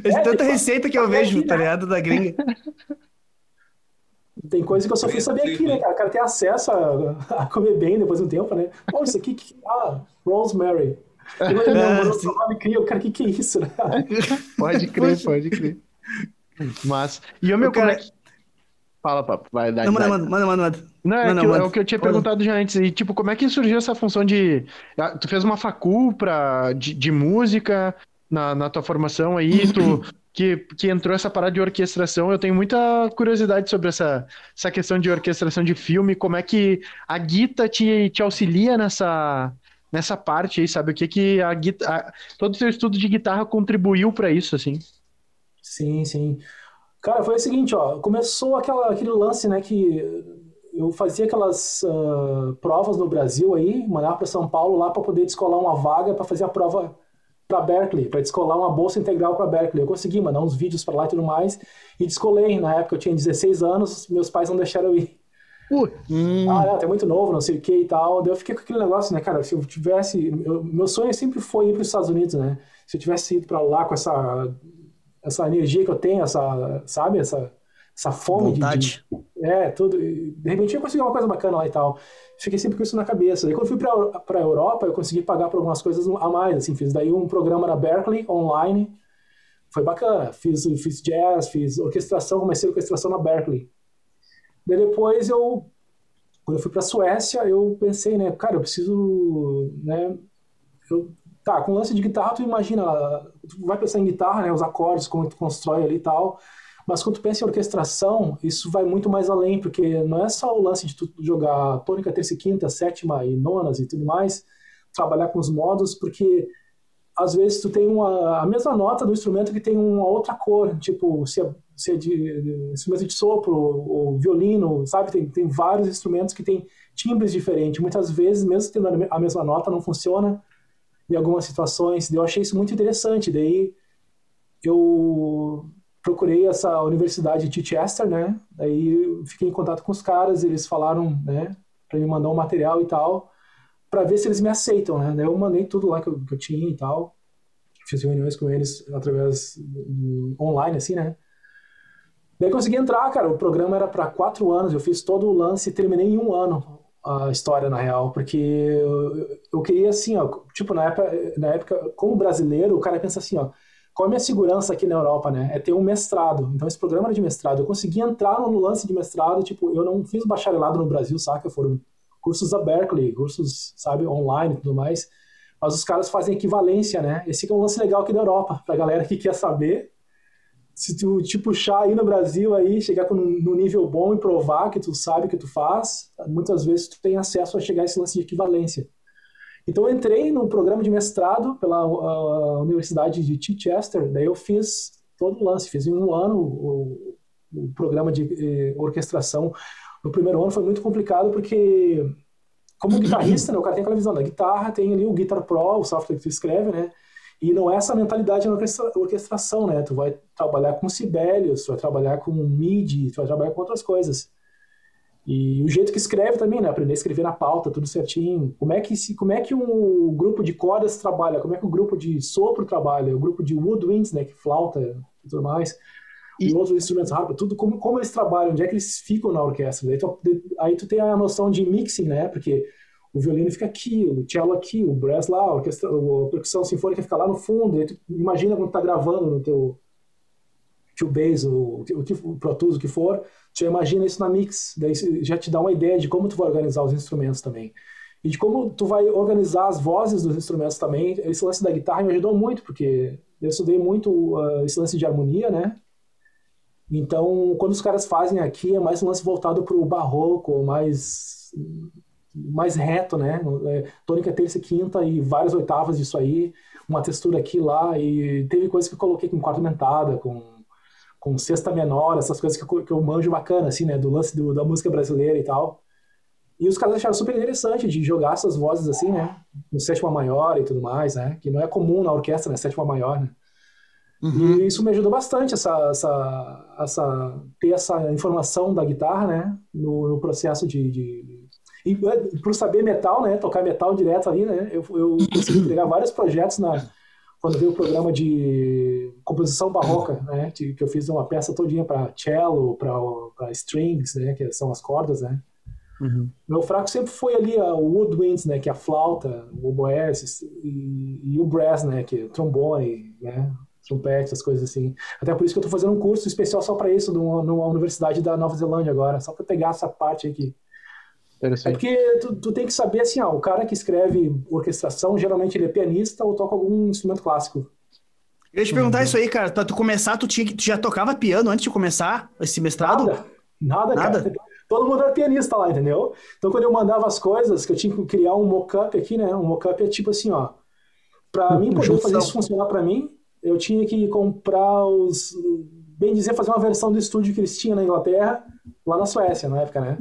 É, tanta receita que eu vejo, tá ligado? Da gringa. Tem coisa que eu só fui saber aqui, né, cara? O cara tem acesso a, a comer bem depois de um tempo, né? Pô, isso aqui, que... ah, Rosemary. Eu não, alecrim, o cara, o que, que é isso, né? Pode crer, pode crer. Mas, e o meu, cara... como é que Fala, papo, vai dar. Não, manda, manda, manda, manda. Não, é, não, que, é o que eu tinha perguntado já antes. E, tipo, como é que surgiu essa função de. Ah, tu fez uma facul pra, de, de música na, na tua formação aí, tu. Que, que entrou essa parada de orquestração. Eu tenho muita curiosidade sobre essa, essa questão de orquestração de filme, como é que a guita te, te auxilia nessa, nessa parte aí, sabe? O que que a guitarra, todo o seu estudo de guitarra contribuiu para isso, assim? Sim, sim. Cara, foi o seguinte, ó, começou aquela, aquele lance, né, que eu fazia aquelas uh, provas no Brasil aí, mandava para São Paulo lá para poder descolar uma vaga para fazer a prova para Berkeley, para descolar uma bolsa integral para Berkeley. Eu consegui mandar uns vídeos para lá e tudo mais e descolei. Na época eu tinha 16 anos, meus pais não deixaram eu ir. Uh, hum. Ah, é, é muito novo, não sei o que e tal. Daí eu fiquei com aquele negócio, né, cara? Se eu tivesse. Eu, meu sonho sempre foi ir para os Estados Unidos, né? Se eu tivesse ido para lá com essa essa energia que eu tenho, essa, sabe, essa, essa fome Vontade. de, de, É, tudo. De repente eu consegui uma coisa bacana lá e tal. Fiquei sempre com isso na cabeça. Daí quando fui para a Europa, eu consegui pagar por algumas coisas a mais. Assim, fiz daí um programa na Berkeley, online. Foi bacana. Fiz, fiz jazz, fiz orquestração, comecei a orquestração na Berkeley. Daí depois eu. Quando eu fui para a Suécia, eu pensei, né, cara, eu preciso. Né, eu Tá, com lance de guitarra, tu imagina, tu vai pensar em guitarra, né, os acordes, como tu constrói ali e tal, mas quando tu pensa em orquestração, isso vai muito mais além, porque não é só o lance de tu jogar tônica, terça e quinta, sétima e nonas e tudo mais, trabalhar com os modos, porque às vezes tu tem uma, a mesma nota do instrumento que tem uma outra cor, tipo, se é, se é de, instrumento de sopro ou violino, sabe? Tem, tem vários instrumentos que tem timbres diferentes. Muitas vezes, mesmo tendo a mesma nota, não funciona em algumas situações. Eu achei isso muito interessante. Daí eu procurei essa universidade de Chichester, né? Daí fiquei em contato com os caras, eles falaram, né, para me mandar um material e tal para ver se eles me aceitam, né? Daí eu mandei tudo lá que eu, que eu tinha e tal. Fiz reuniões com eles através online, assim, né? Daí consegui entrar, cara. O programa era para quatro anos. Eu fiz todo o lance e terminei em um ano a história, na real. Porque eu, eu queria, assim, ó. Tipo, na época, na época, como brasileiro, o cara pensa assim, ó. Qual é a minha segurança aqui na Europa, né? É ter um mestrado. Então, esse programa era de mestrado. Eu consegui entrar no lance de mestrado. Tipo, eu não fiz bacharelado no Brasil, saca? Foram cursos da Berkeley, cursos, sabe, online e tudo mais. Mas os caras fazem equivalência, né? Esse é um lance legal aqui da Europa, pra galera que quer saber. Se tu te puxar aí no Brasil, aí, chegar no nível bom e provar que tu sabe o que tu faz, muitas vezes tu tem acesso a chegar a esse lance de equivalência. Então eu entrei no programa de mestrado pela Universidade de Chichester, daí eu fiz todo o lance, fiz em um ano o, o programa de eh, orquestração no primeiro ano foi muito complicado porque, como guitarrista, né, o cara tem aquela visão da guitarra, tem ali o Guitar Pro, o software que tu escreve, né? E não é essa mentalidade na orquestração, né? Tu vai trabalhar com Sibelius, tu vai trabalhar com MIDI, tu vai trabalhar com outras coisas. E o jeito que escreve também, né? Aprender a escrever na pauta, tudo certinho. Como é que se, como é que um grupo de cordas trabalha? Como é que o um grupo de sopro trabalha? O grupo de woodwinds, né? Que flauta e tudo mais e, e outros instrumentos harpa, tudo como, como eles trabalham, onde é que eles ficam na orquestra. Aí tu, aí tu tem a noção de mixing, né? Porque o violino fica aqui, o cello aqui, o brass lá, a, orquestra, a percussão sinfônica fica lá no fundo. Aí tu imagina quando tá gravando no teu Cubase, o, o, o Pro Tools, o que for, tu imagina isso na mix, daí já te dá uma ideia de como tu vai organizar os instrumentos também. E de como tu vai organizar as vozes dos instrumentos também. Esse lance da guitarra me ajudou muito, porque eu estudei muito uh, esse lance de harmonia, né? Então, quando os caras fazem aqui, é mais um lance voltado para o barroco, mais, mais reto, né? É, tônica, terça e quinta e várias oitavas disso aí, uma textura aqui lá, e teve coisas que eu coloquei com quarta aumentada, com, com sexta menor, essas coisas que eu, que eu manjo bacana, assim, né? Do lance do, da música brasileira e tal. E os caras acharam super interessante de jogar essas vozes assim, né? No sétima maior e tudo mais, né? Que não é comum na orquestra, né? Sétima maior, né? Uhum. E isso me ajudou bastante, essa, essa, essa, ter essa informação da guitarra, né? No, no processo de, de... E por saber metal, né? Tocar metal direto ali, né? Eu, eu consegui pegar vários projetos na, quando veio o programa de composição barroca, né? Que, que eu fiz uma peça todinha para cello, para strings, né? Que são as cordas, né? Uhum. Meu fraco sempre foi ali o woodwinds, né? Que é a flauta, o oboé e, e, o brass, né? Que é o trombone, né? trompete, essas coisas assim. Até por isso que eu estou fazendo um curso especial só para isso, numa, numa, universidade da Nova Zelândia agora, só para pegar essa parte aqui. É porque tu, tu, tem que saber assim, ó, o cara que escreve orquestração, geralmente ele é pianista ou toca algum instrumento clássico. Eu ia te perguntar uhum. isso aí, cara. Pra tu começar, tu, tinha, tu já tocava piano antes de começar esse mestrado? Nada, nada, nada. Cara. Todo mundo era pianista lá, entendeu? Então, quando eu mandava as coisas, que eu tinha que criar um mock-up aqui, né? Um mock-up é tipo assim, ó. Pra mim poder fazer isso funcionar para mim, eu tinha que comprar os. Bem dizer, fazer uma versão do estúdio que eles tinham na Inglaterra, lá na Suécia, na época, né?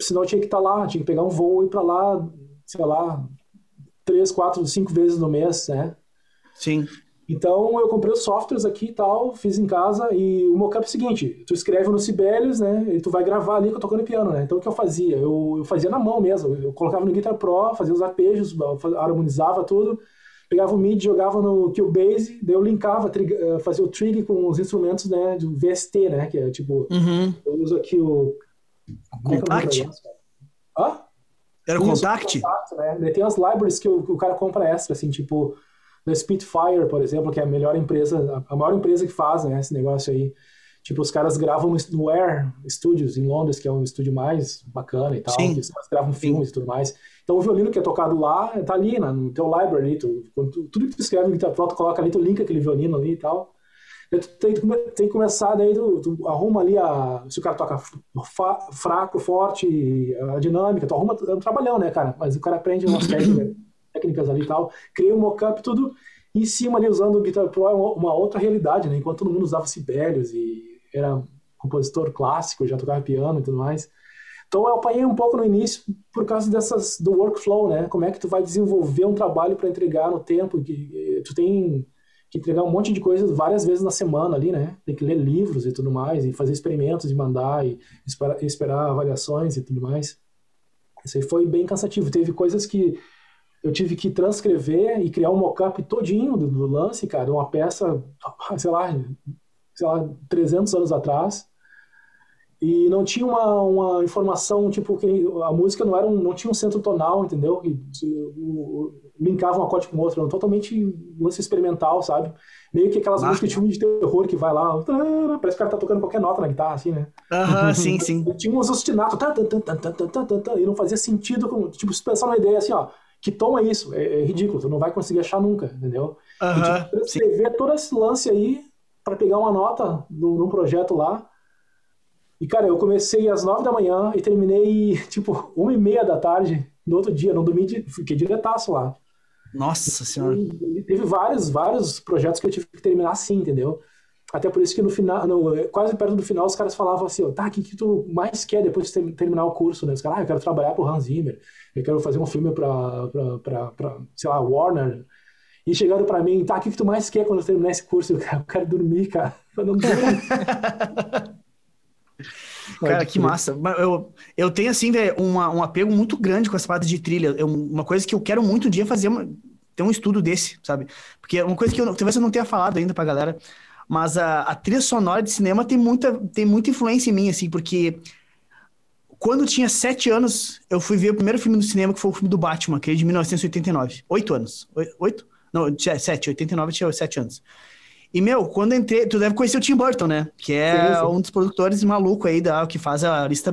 Senão eu tinha que estar tá lá, tinha que pegar um voo e ir para lá, sei lá, três, quatro, cinco vezes no mês, né? Sim. Então eu comprei os softwares aqui e tal, fiz em casa e o mockup é o seguinte, tu escreve no Sibelius, né, e tu vai gravar ali que eu tocando piano, né, então o que eu fazia? Eu, eu fazia na mão mesmo, eu colocava no Guitar Pro, fazia os arpejos, harmonizava tudo, pegava o MIDI, jogava no Cubase, daí eu linkava, eh, fazia o trig com os instrumentos né, do VST, né? Que é tipo, uhum. eu uso aqui o. Contact? É Hã? Era o Contact? Contact né? Tem as libraries que o, o, cara compra extra, assim, tipo, da Spitfire, por exemplo, que é a melhor empresa, a maior empresa que faz né, esse negócio aí. Tipo, os caras gravam no Air Studios, em Londres, que é um estúdio mais bacana e tal. Sim. Os caras gravam filmes e tudo mais. Então, o violino que é tocado lá, tá ali né, no teu library. Tu, tu, tudo que tu escreve no Guitar Pro, tu coloca ali, tu linka aquele violino ali e tal. Tem, tem que começar, daí tu, tu, arruma ali a... Se o cara toca fraco, forte, a dinâmica, tu arruma... É um trabalhão, né, cara? Mas o cara aprende umas técnicas, técnicas ali e tal. Cria um mock-up, tudo... em cima ali usando o Guitar Pro é uma outra realidade, né? Enquanto todo mundo usava Sibelius e era compositor clássico, já tocava piano e tudo mais. Então eu apanhei um pouco no início por causa dessas do workflow, né? Como é que tu vai desenvolver um trabalho para entregar no tempo que tu tem que entregar um monte de coisas várias vezes na semana ali, né? Tem que ler livros e tudo mais e fazer experimentos e mandar e esperar, esperar avaliações e tudo mais. Isso aí foi bem cansativo. Teve coisas que eu tive que transcrever e criar um mockup todinho do, do, lance, cara, uma peça, sei lá, sei lá, 300 anos atrás. E não tinha uma, uma informação, tipo, que a música não era um, não tinha um centro tonal, entendeu? E, linkava um acorde com o outro, era totalmente lance experimental, sabe? Meio que aquelas músicas de filme de terror que vai lá, parece que o cara tá tocando qualquer nota na guitarra, assim, né? Aham, uh -huh, sim, sim. Tinha uns ostinatos, e não fazia sentido, com, tipo, se pensar numa ideia assim, ó, que tom é isso? É, é ridículo, tu não vai conseguir achar nunca, entendeu? Aham, uh -huh, e, tipo, escrever todo esse lance aí para pegar uma nota num projeto lá, e, cara, eu comecei às nove da manhã e terminei, tipo, uma e meia da tarde no outro dia, no domingo, fiquei diretaço lá. Nossa senhora. E teve vários, vários projetos que eu tive que terminar assim, entendeu? Até por isso que no final, no, quase perto do final, os caras falavam assim, tá, o que, que tu mais quer depois de terminar o curso, né? Os caras, ah, eu quero trabalhar pro Hans Zimmer, eu quero fazer um filme pra, pra, pra, pra sei lá, Warner. E chegaram pra mim, tá, o que, que tu mais quer quando eu terminar esse curso? Eu quero, eu quero dormir, cara. Eu não Cara, que massa. Eu, eu tenho, assim, véio, uma, um apego muito grande com essa parte de trilha. Eu, uma coisa que eu quero muito um dia fazer, uma, ter um estudo desse, sabe? Porque é uma coisa que eu, talvez eu não tenha falado ainda pra galera, mas a, a trilha sonora de cinema tem muita, tem muita influência em mim, assim, porque quando eu tinha sete anos, eu fui ver o primeiro filme do cinema, que foi o filme do Batman, que é de 1989. Oito anos. Oito? Não, sete. 89 eu tinha sete anos. E, meu, quando entrei, tu deve conhecer o Tim Burton, né? Que é sim, sim. um dos produtores maluco aí da, que faz a lista,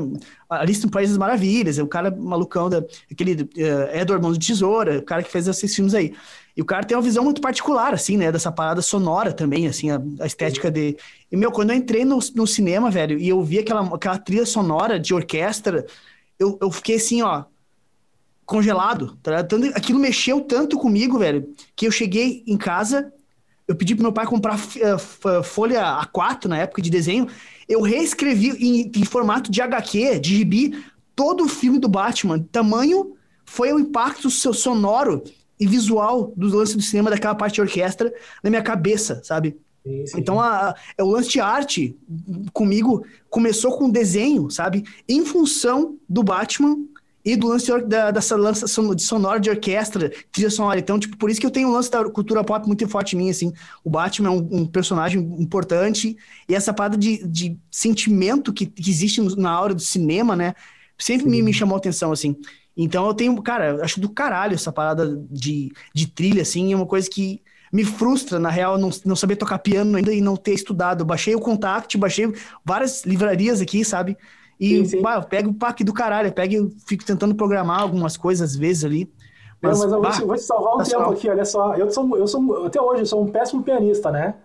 a lista do País das Maravilhas, é o cara malucão da, aquele uh, Edward Mão de Tesoura, o cara que fez esses filmes aí. E o cara tem uma visão muito particular, assim, né? Dessa parada sonora também, assim, a, a estética sim. de... E, meu, quando eu entrei no, no cinema, velho, e eu vi aquela, aquela trilha sonora de orquestra, eu, eu fiquei assim, ó, congelado, tá Tanto, aquilo mexeu tanto comigo, velho, que eu cheguei em casa eu pedi pro meu pai comprar uh, folha A4 na época de desenho. Eu reescrevi em, em, formato de HQ, de gibi, todo o filme do Batman. Tamanho foi o impacto sonoro e visual do lance do cinema daquela parte de orquestra na minha cabeça, sabe? Sim, sim. Então, a, a, é o lance de arte comigo começou com desenho, sabe? Em função do Batman e do lance da, dessa lança de sonora de orquestra, trilha sonora. Então, tipo, por isso que eu tenho um lance da cultura pop muito forte em mim, assim. O Batman é um, um personagem importante e essa parada de, de sentimento que, que existe na aura do cinema, né? Sempre me, me chamou atenção, assim. Então eu tenho, cara, acho do caralho essa parada de, de trilha, assim, é uma coisa que me frustra, na real, não, não saber tocar piano ainda e não ter estudado. Eu baixei o Contact, baixei várias livrarias aqui, sabe? E sim, sim. Bah, eu pego o pack do caralho, pego e fico tentando programar algumas coisas às vezes ali. Mas, mas eu vou te, vou te salvar um tempo aqui, olha só. Eu sou, eu sou, até hoje, eu sou um péssimo pianista, né?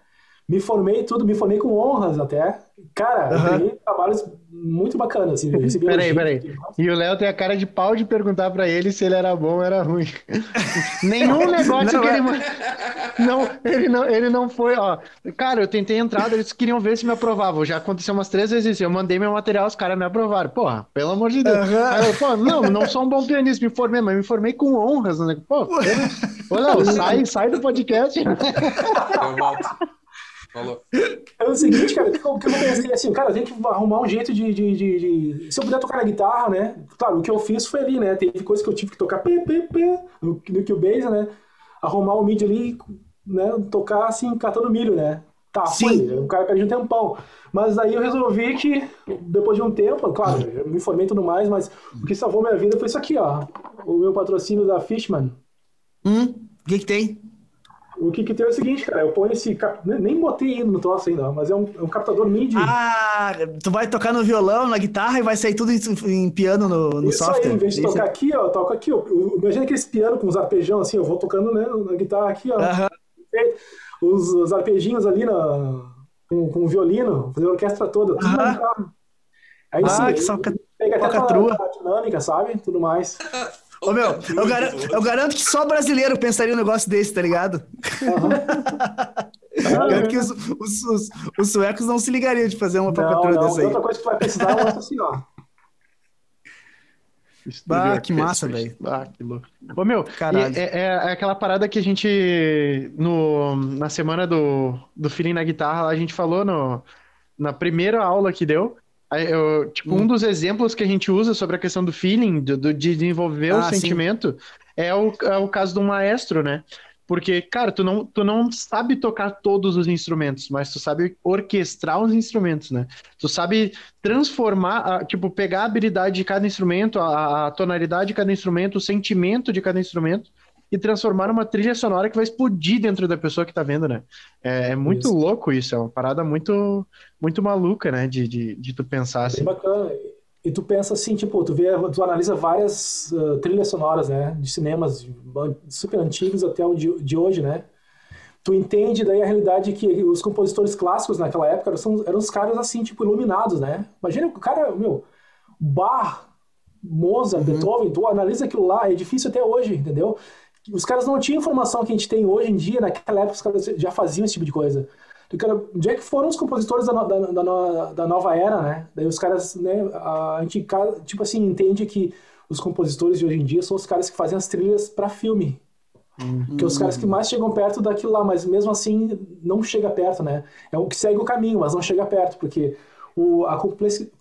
Me formei tudo, me formei com honras até. Cara, uhum. eu peguei trabalhos muito bacanas, assim. Recebi peraí, peraí. E o Léo tem a cara de pau de perguntar pra ele se ele era bom ou era ruim. Nenhum negócio não, que ele... É. Não, ele não, ele não foi, ó. Cara, eu tentei entrar, eles queriam ver se me aprovavam. Já aconteceu umas três vezes isso. Eu mandei meu material, os caras me aprovaram. Porra, pelo amor de Deus. Uhum. Aí eu, pô, não, não sou um bom pianista, me formei, mas me formei com honras, né? Pô, ele... Ô, Léo, sai, sai do podcast. Eu volto. Falou. É o seguinte, cara, o que eu pensei assim, cara, tem que arrumar um jeito de, de, de, de, Se eu puder tocar na guitarra, né? Claro, o que eu fiz foi ali, né? Teve coisas que eu tive que tocar pê, pê, pê, no, no Cubase, né? Arrumar o MIDI ali, né? Tocar assim, catando milho, né? Tá, Sim. foi. O cara perde um tempão. Mas aí eu resolvi que, depois de um tempo, claro, eu me informei tudo mais, mas o que salvou minha vida foi isso aqui, ó. O meu patrocínio da Fishman. Hum, o que que tem? O que, que tem é o seguinte, cara, eu ponho esse. Nem botei ainda no troço ainda, mas é um, é um captador MIDI. Ah, tu vai tocar no violão, na guitarra e vai sair tudo em, em piano no, no Isso software. Aí, em vez de tocar aqui, ó, eu toco aqui, ó. Imagina aquele piano com os arpejão assim, eu vou tocando né, na guitarra aqui, ó. Uh -huh. os, os, arpejinhos ali na, com, com o violino, fazer a orquestra toda, tudo uh -huh. na guitarra. Aí ah, sim, que só pega até a dinâmica, sabe? Tudo mais. Ô, meu, eu garanto, eu garanto que só brasileiro pensaria um negócio desse, tá ligado? Uhum. garanto que os, os, os, os, suecos não se ligariam de fazer uma papatrulha dessa aí. Outra coisa que tu vai precisar é um assim, ó. Ah, que massa, velho. Ah, que louco. Ô, meu, é, é, é, aquela parada que a gente, no, na semana do, do feeling na guitarra, a gente falou no, na primeira aula que deu, eu, tipo, hum. um dos exemplos que a gente usa sobre a questão do feeling, do, do de desenvolver ah, o sentimento, é o, é o caso do maestro, né? Porque, cara, tu não, tu não sabe tocar todos os instrumentos, mas tu sabe orquestrar os instrumentos, né? Tu sabe transformar, tipo, pegar a habilidade de cada instrumento, a, a tonalidade de cada instrumento, o sentimento de cada instrumento e transformar numa trilha sonora que vai explodir dentro da pessoa que tá vendo, né? É, é muito isso. louco isso, é uma parada muito, muito maluca, né? De, de, de tu pensar assim. É bacana. E tu pensa assim, tipo, tu vê, tu analisa várias uh, trilhas sonoras, né, de cinemas super antigos até o de, de hoje, né? Tu entende daí a realidade que os compositores clássicos naquela época eram, eram os caras assim, tipo, iluminados, né? Imagina o cara, meu, Bach, Mozart, uhum. Beethoven, tu analisa aquilo lá, é difícil até hoje, entendeu? Os caras não tinham informação que a gente tem hoje em dia, naquela época os caras já faziam esse tipo de coisa. Cara, onde é que foram os compositores da, da, da, da, nova era, né? Daí os caras, né, a gente, tipo assim, entende que os compositores de hoje em dia são os caras que fazem as trilhas para filme. Uhum. Que são os caras que mais chegam perto daquilo lá, mas mesmo assim não chega perto, né? É o que segue o caminho, mas não chega perto, porque o, a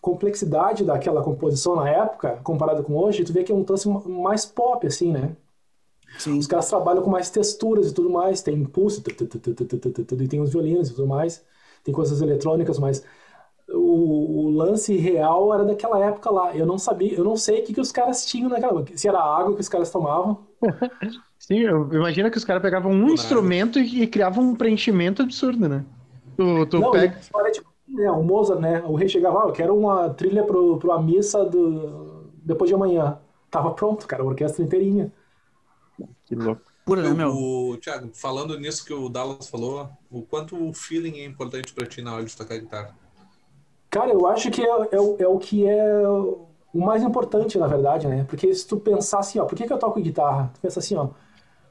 complexidade daquela composição na época, comparada com hoje, tu vê que é um trance mais pop, assim, né? Sim. Os caras trabalham com mais texturas e tudo mais, tem impulso, e tem os violinos e tudo mais, tem coisas eletrônicas, mas o, o, lance real era daquela época lá. Eu não sabia, eu não sei o que, que os caras tinham naquela se era água que os caras tomavam. Sim, eu imagino que os caras pegavam um instrumento e, e, criavam um preenchimento absurdo, né? Tu, tu não, pega... história, tipo, né, o Mozart, né? O rei chegava, ah, eu quero uma trilha pro, pro a missa do, depois de amanhã. Tava pronto, cara, a orquestra inteirinha. Que louco. Pura, né, meu? O, Thiago, falando nisso que o Dallas falou, o quanto o feeling é importante para ti na hora de tocar guitarra? Cara, eu acho que é, é, é, o que é o mais importante, na verdade, né? Porque se tu pensar assim, ó, por que, que eu toco guitarra? Tu pensa assim, ó,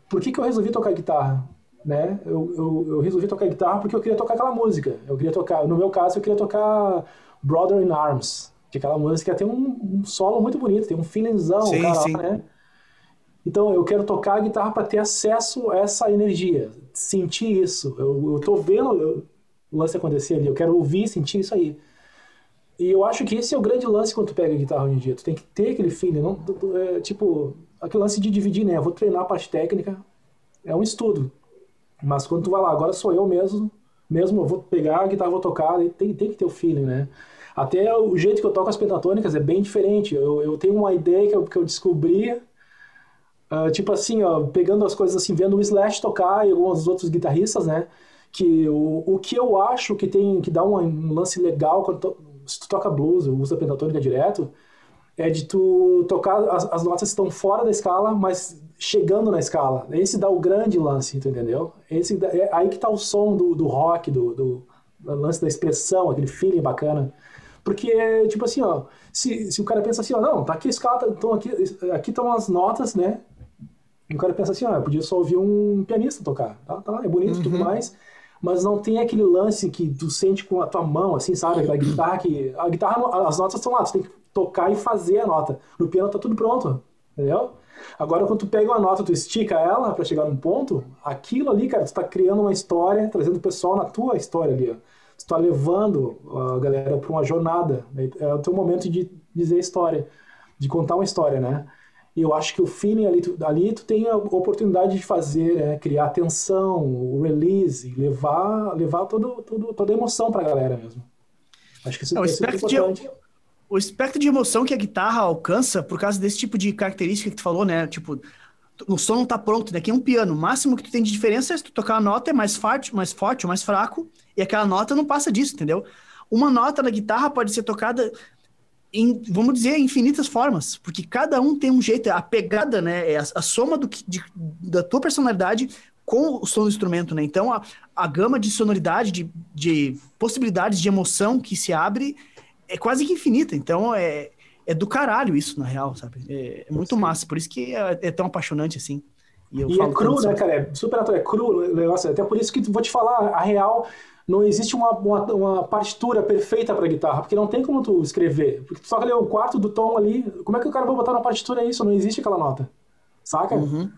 por que, que eu resolvi tocar guitarra? Né? Eu, eu, eu resolvi tocar guitarra porque eu queria tocar aquela música. Eu queria tocar, no meu caso, eu queria tocar Brother in Arms, que aquela música tem um, um solo muito bonito, tem um feelingzão, sim, cara, sim. né? Então eu quero tocar a guitarra para ter acesso a essa energia, sentir isso. Eu, tô vendo eu, o lance acontecer ali, eu quero ouvir, sentir isso aí. E eu acho que esse é o grande lance quando tu pega a guitarra hoje em dia. Tu tem que ter aquele feeling, não, é, tipo, aquele lance de dividir, né? Eu vou treinar a parte técnica, é um estudo. Mas quando tu vai lá, agora sou eu mesmo, mesmo eu vou pegar a guitarra, vou tocar, tem, tem que ter o feeling, né? Até o jeito que eu toco as pentatônicas é bem diferente. Eu, eu tenho uma ideia que eu, que eu descobri Uh, tipo assim, ó, pegando as coisas assim, vendo o Slash tocar e alguns outros guitarristas, né? Que o, o que eu acho que tem que dá um, um lance legal quando to, se tu toca blues, usa pentatônica direto, é de tu tocar as, as notas estão fora da escala, mas chegando na escala. Esse dá o grande lance, entendeu? Esse é aí que tá o som do, do rock, do, do, do lance da expressão, aquele feeling bacana. Porque, tipo assim, ó, se, se o cara pensa assim, ó, não, tá aqui a escala, então aqui estão as notas, né? E o cara pensa assim, ah, eu podia só ouvir um pianista tocar, tá, tá é bonito e uhum. tudo mais, mas não tem aquele lance que tu sente com a tua mão, assim, sabe? Aquela guitarra que... A guitarra, as notas estão lá, tu tem que tocar e fazer a nota. No piano tá tudo pronto, entendeu? Agora, quando tu pega uma nota, tu estica ela para chegar num ponto, aquilo ali, cara, tu tá criando uma história, trazendo o pessoal na tua história ali, ó. Tu tá levando a galera para uma jornada. Né? É o teu momento de dizer história, de contar uma história, né? E eu acho que o feeling ali, tu, ali tu tem a oportunidade de fazer, é, criar atenção, o release, levar, levar todo, todo, toda a emoção para a galera mesmo. Acho que isso é, é super importante. De, o espectro de emoção que a guitarra alcança por causa desse tipo de característica que tu falou, né? Tipo, o som não tá pronto, né? Que é um piano. O máximo que tu tem de diferença é se tu tocar a nota é mais forte, mais forte ou mais fraco, e aquela nota não passa disso, entendeu? Uma nota na guitarra pode ser tocada em, vamos dizer, infinitas formas, porque cada um tem um jeito, a pegada, né, é a, a soma do que, de, da tua personalidade com o som do instrumento, né? Então, a, a gama de sonoridade, de, de possibilidades de emoção que se abre é quase que infinita. Então, é, é do caralho isso, na real, sabe? É, é muito Sim. massa, por isso que é, é tão apaixonante assim. E, e é cru, né, cara? É super natural, é cru o negócio. Até por isso que vou te falar, a real não existe uma, uma, uma partitura perfeita para guitarra, porque não tem como tu escrever. Porque tu só lê o quarto do tom ali, como é que o cara vai botar na partitura isso? Não existe aquela nota. Saca? Uhum.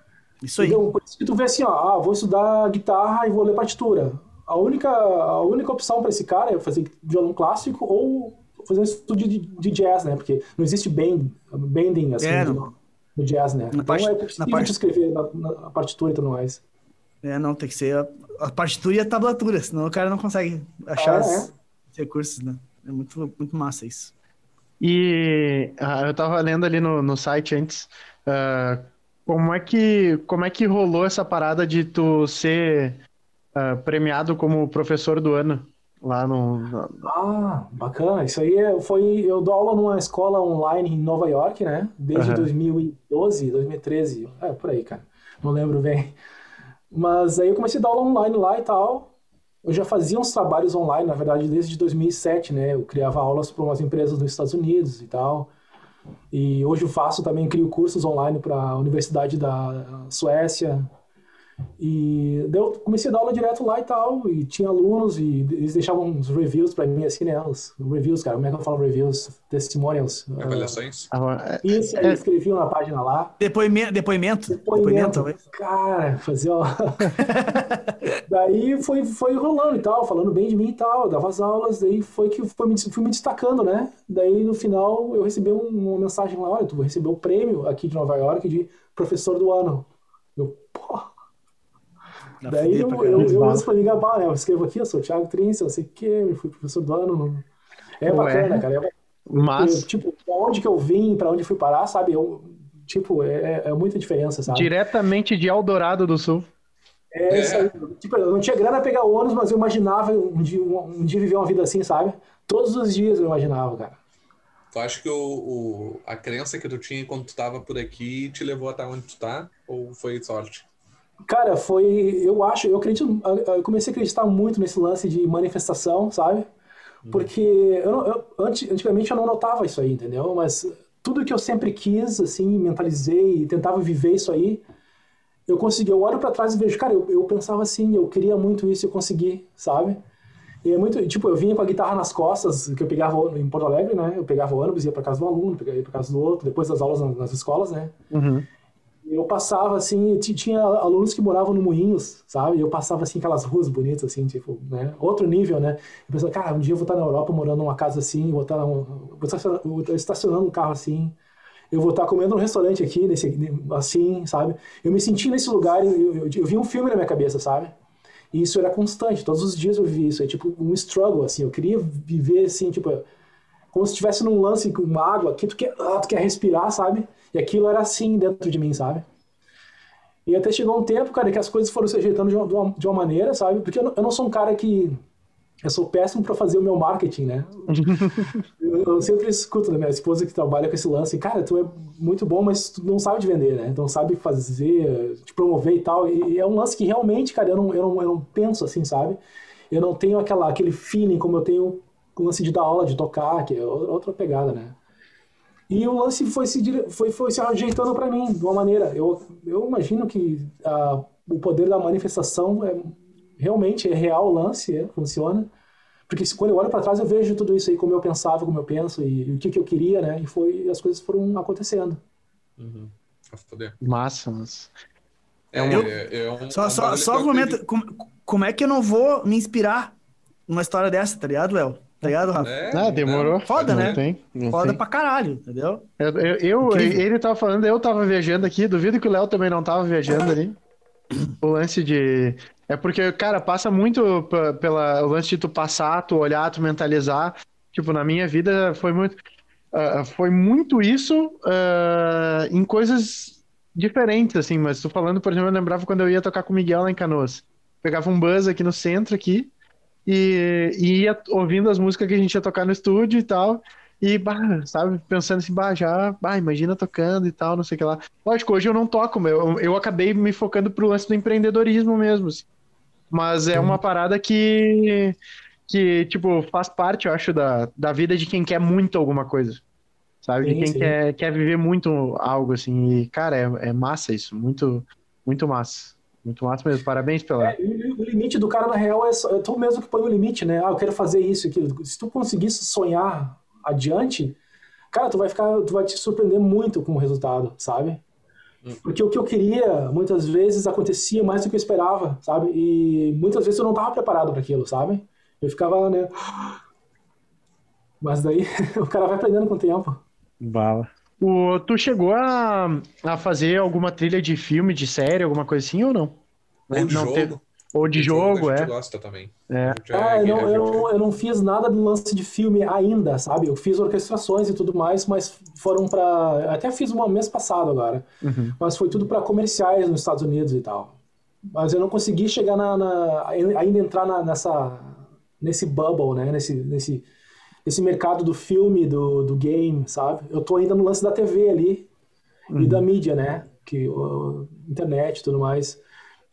Isso aí. Então, por isso que tu vê assim, ó, ah, vou estudar guitarra e vou ler partitura. A única, a única opção para esse cara é fazer violão clássico ou fazer um estudo de, de jazz, né? Porque não existe bend, bending assim é, no, no, jazz, né? Na então parte, é possível parte... escrever na, na, partitura e tudo mais. É, não, tem que ser a, a partitura e a tablatura, senão o cara não consegue achar ah, é? os recursos, né? É muito, muito massa isso. E uh, eu tava lendo ali no, no site antes, uh, como é que como é que rolou essa parada de tu ser uh, premiado como professor do ano lá no, no, Ah, bacana. Isso aí é, foi eu dou aula numa escola online em Nova York, né? Desde uhum. 2012, 2013, é por aí, cara. Não lembro bem. Mas aí eu comecei a dar aula online lá e tal. Eu já fazia uns trabalhos online, na verdade, desde 2007, né? Eu criava aulas para umas empresas nos Estados Unidos e tal. E hoje eu faço também, crio cursos online para a Universidade da Suécia, e daí eu comecei a dar aula direto lá e tal, e tinha alunos, e eles deixavam uns reviews pra mim, assim, né? Os reviews, cara, como é que eu falo reviews? Testimonials. Avaliações? Uh, isso, aí é... escreviam na página lá. Depoimento? Depoimento, depoimento, depoimento Cara, fazia. daí foi, foi rolando e tal, falando bem de mim e tal, dava as aulas, daí foi que foi me, fui me destacando, né? Daí no final eu recebi uma mensagem lá: olha, tu recebeu o prêmio aqui de Nova York de professor do ano. Eu, Daí eu, eu, eu uso pra me gabar, né? Eu escrevo aqui, eu sou o Thiago Trince, eu sei o quê, eu fui professor do ano. É Ué. bacana, cara. É Mas... Eu, tipo, pra onde que eu vim, pra onde fui parar, sabe? Eu, tipo, é, é muita diferença, sabe? Diretamente de Eldorado do Sul. É, isso aí. Tipo, eu não tinha grana pra pegar o ônibus, mas eu imaginava um dia, um, um dia viver uma vida assim, sabe? Todos os dias eu imaginava, cara. Tu acha que o, o, a crença que tu tinha quando tu tava por aqui te levou até onde tu tá? Ou foi sorte? Cara, foi. Eu acho, eu acredito. Eu comecei a acreditar muito nesse lance de manifestação, sabe? Uhum. Porque eu, eu, antigamente eu não notava isso aí, entendeu? Mas tudo que eu sempre quis, assim, mentalizei e tentava viver isso aí, eu consegui. Eu olho para trás e vejo, cara, eu, eu pensava assim, eu queria muito isso e eu consegui, sabe? E é muito, tipo, eu vinha com a guitarra nas costas, que eu pegava em Porto Alegre, né? Eu pegava o ônibus, ia para casa do aluno, ia para casa do outro, depois das aulas nas, nas escolas, né? Uhum eu passava assim, tinha alunos que moravam no Moinhos, sabe? Eu passava assim aquelas ruas bonitas assim, tipo, né? Outro nível, né? Eu pensava, cara, um dia eu vou estar na Europa morando numa casa assim, vou estar, vou estar estacionando um carro assim, eu vou estar comendo num restaurante aqui, nesse, assim, sabe? Eu me senti nesse lugar, eu, eu, eu vi um filme na minha cabeça, sabe? E isso era constante, todos os dias eu vivia isso, é tipo um struggle, assim, eu queria viver assim, tipo, como se estivesse num lance com água, que tu quer, ah, tu quer respirar, sabe? E aquilo era assim dentro de mim, sabe? E até chegou um tempo, cara, que as coisas foram se ajeitando de uma, de uma maneira, sabe? Porque eu não, eu não sou um cara que. Eu sou péssimo para fazer o meu marketing, né? eu, eu, sempre escuto da minha esposa que trabalha com esse lance, cara, tu é muito bom, mas tu não sabe de vender, né? Não sabe fazer, te promover e tal. E, é um lance que realmente, cara, eu não, eu não, eu não penso assim, sabe? Eu não tenho aquela, aquele feeling como eu tenho com o lance de dar aula, de tocar, que é outra pegada, né? E o lance foi se, foi, foi se ajeitando para mim, de uma maneira. Eu, eu imagino que a, o poder da manifestação é realmente é real o lance, é, funciona. Porque quando eu olho para trás eu vejo tudo isso aí, como eu pensava, como eu penso e, e o que, que eu queria, né? E foi as coisas foram acontecendo. Uhum. Massa, mas. É, um, eu, é, é um, só, só, só um momento, como, como é que eu não vou me inspirar numa história dessa, tá ligado, El? Tá ligado, Rafa? É, ah, demorou. Foda, não né? Tem, não Foda tem. pra caralho, entendeu? Eu, eu, eu ele tava falando, eu tava viajando aqui, duvido que o Léo também não tava viajando ali. O lance de. É porque, cara, passa muito pela o lance de tu passar, tu olhar, tu mentalizar. Tipo, na minha vida foi muito. Uh, foi muito isso uh, em coisas diferentes, assim, mas tô falando, por exemplo, eu lembrava quando eu ia tocar com o Miguel lá em Canoas. Pegava um buzz aqui no centro, aqui, e, e ia ouvindo as músicas que a gente ia tocar no estúdio e tal. E, bah, sabe, pensando assim, bah, já, bah, imagina tocando e tal, não sei o que lá. Lógico, hoje eu não toco, eu, eu acabei me focando pro lance do empreendedorismo mesmo. Assim. Mas é uma parada que, que, tipo, faz parte, eu acho, da, da vida de quem quer muito alguma coisa. sabe? Sim, de quem sim. quer, quer viver muito algo, assim. E, cara, é, é massa isso. Muito, muito massa. Muito massa mesmo. Parabéns pela. É, o limite do cara, na real, é, só, é tu mesmo que põe o limite, né? Ah, eu quero fazer isso, aquilo. Se tu conseguisse sonhar adiante, cara, tu vai ficar, tu vai te surpreender muito com o resultado, sabe? Porque o que eu queria, muitas vezes, acontecia mais do que eu esperava, sabe? E muitas vezes eu não estava preparado para aquilo, sabe? Eu ficava, né? Mas daí o cara vai aprendendo com o tempo. Bala. O, tu chegou a, a fazer alguma trilha de filme, de série, alguma coisa assim ou não? Ou de Não jogo. teve- Ou de jogo, a gente é. gosta também. É. Ah, eu, não, eu, não, eu não fiz nada do lance de filme ainda, sabe? Eu fiz orquestrações e tudo mais, mas foram para Até fiz uma mês passado agora. Uhum. Mas foi tudo para comerciais nos Estados Unidos e tal. Mas eu não consegui chegar na. na- ainda entrar na- nessa. Nesse bubble, né? Nesse, nesse, nesse mercado do filme, do, do game, sabe? Eu tô ainda no lance da TV ali e da mídia, né? Que, internet e tudo mais.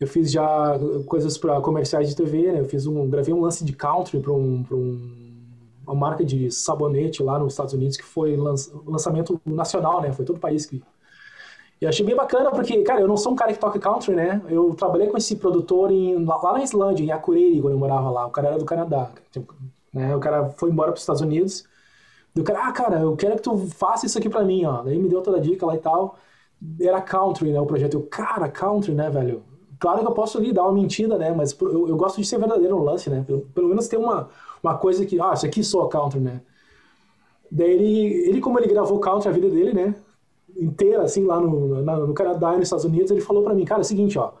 Eu fiz já coisas para comerciais de TV, né? Eu fiz um, gravei um lance de country para um, pra um, uma marca de sabonete lá nos Estados Unidos que foi lanç- lançamento nacional, né? Foi todo o país que. E achei bem bacana porque, cara, eu não sou um cara que toca country, né? Eu trabalhei com esse produtor em, lá na Islândia, em Akureyri, quando eu morava lá. O cara era do Canadá, né? O cara foi embora para os Estados Unidos. E o cara, ah, cara, eu quero que tu faça isso aqui para mim, ó. Daí me deu toda a dica lá e tal. Era country, né? O projeto. Eu, cara, country, né, velho? Claro que eu posso ali dar uma mentira, né? Mas eu, eu gosto de ser verdadeiro no lance, né? Pelo, pelo menos ter uma, uma coisa que, ah, isso aqui soa country, né? Daí ele, ele, como ele gravou country a vida dele, né? Inteira, assim, lá no, na- no Canadá e nos Estados Unidos, ele falou pra mim, cara, é o seguinte, ó.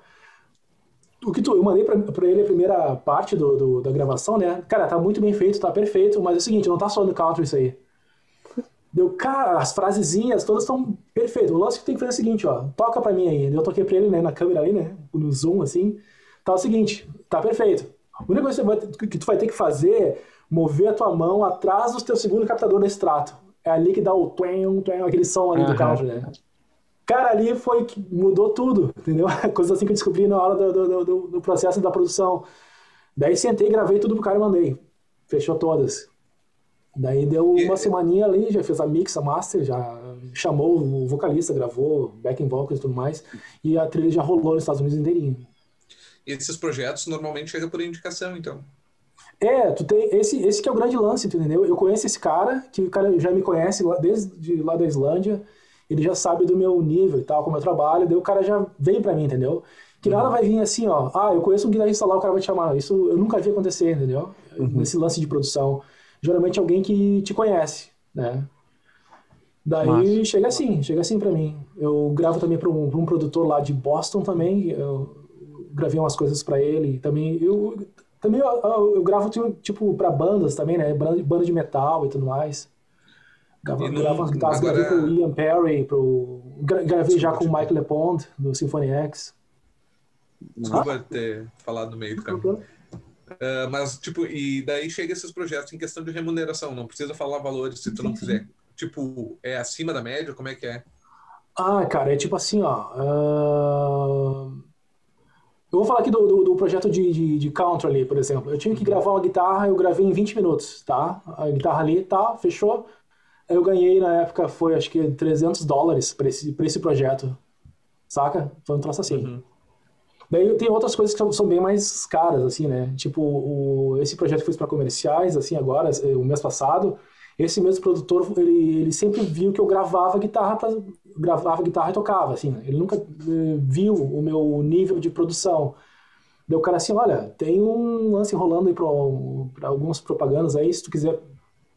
O que tu, eu mandei pra, pra ele a primeira parte do, do- da gravação, né? Cara, tá muito bem feito, tá perfeito, mas é o seguinte, não tá soando country isso aí. Deu, cara, as frasezinhas todas estão perfeitas. O lance que tu tem que fazer é o seguinte, ó. Toca pra mim aí. Eu toquei pra ele, né, na câmera ali, né? No zoom, assim. Tá o seguinte, tá perfeito. A única coisa que, vai- que tu vai ter que fazer é mover a tua mão atrás do teu segundo captador da extrato. É ali que dá o twang, twang, aquele som ali do Aham. country, né? Cara, ali foi que mudou tudo, entendeu? Coisa assim que eu descobri na hora do, do, do- do processo da produção. Daí sentei, gravei tudo pro cara e mandei. Fechou todas. Daí deu uma semaninha ali, já fez a mix, a master, já chamou o vocalista, gravou backing vocals e tudo mais. E a trilha já rolou nos Estados Unidos inteirinho. E esses projetos normalmente chegam por indicação, então. É, tu tem esse, esse que é o grande lance, entendeu? Eu conheço esse cara, que o cara já me conhece lá, desde lá da Islândia, ele já sabe do meu nível e tal, como eu trabalho, daí o cara já vem pra mim, entendeu? Que nada vai vir assim, ó, ah, eu conheço um guitarrista lá, o cara vai te chamar. Isso eu nunca vi acontecer, entendeu? Nesse lance de produção. Geralmente alguém que te conhece, né? Daí Massa. chega assim, chega assim pra mim. Eu gravo também pra um, um produtor lá de Boston também, eu gravei umas coisas pra ele. Também eu também eu, eu- gravo tipo- pra bandas também, né? Banda, banda de metal e tudo mais. Gravo, E não- umas guitarras, agora- gravei pro Ian Perry, pro gra- gravei já com o Mike LePond do Symphony X. Desculpa ter falado no meio do caminho. Ah, mas, tipo, e daí chega esses projetos em questão de remuneração. Não precisa falar valores se tu não quiser. Tipo, é acima da média? Como é que é? Ah, cara, é tipo assim, ó. ah, Eu vou falar aqui do, do, do projeto de, de, de country ali, por exemplo. Eu tinha que gravar uma guitarra, eu gravei em 20 minutos, tá? A guitarra ali, tá, fechou. Eu ganhei na época, foi acho que 300 dólares pra esse, pra esse projeto, saca? Foi um troço assim. Uhum. Daí tem outras coisas que são, são bem mais caras, assim, né? Tipo, o, esse projeto que eu fiz para comerciais, assim, agora, eh, o mês passado, esse mesmo produtor, ele, ele sempre viu que eu gravava guitarra, pra, gravava guitarra e tocava, assim, né? Ele nunca eh, viu o meu nível de produção. Daí o cara assim, olha, tem um lance rolando aí para algumas propagandas aí, se tu quiser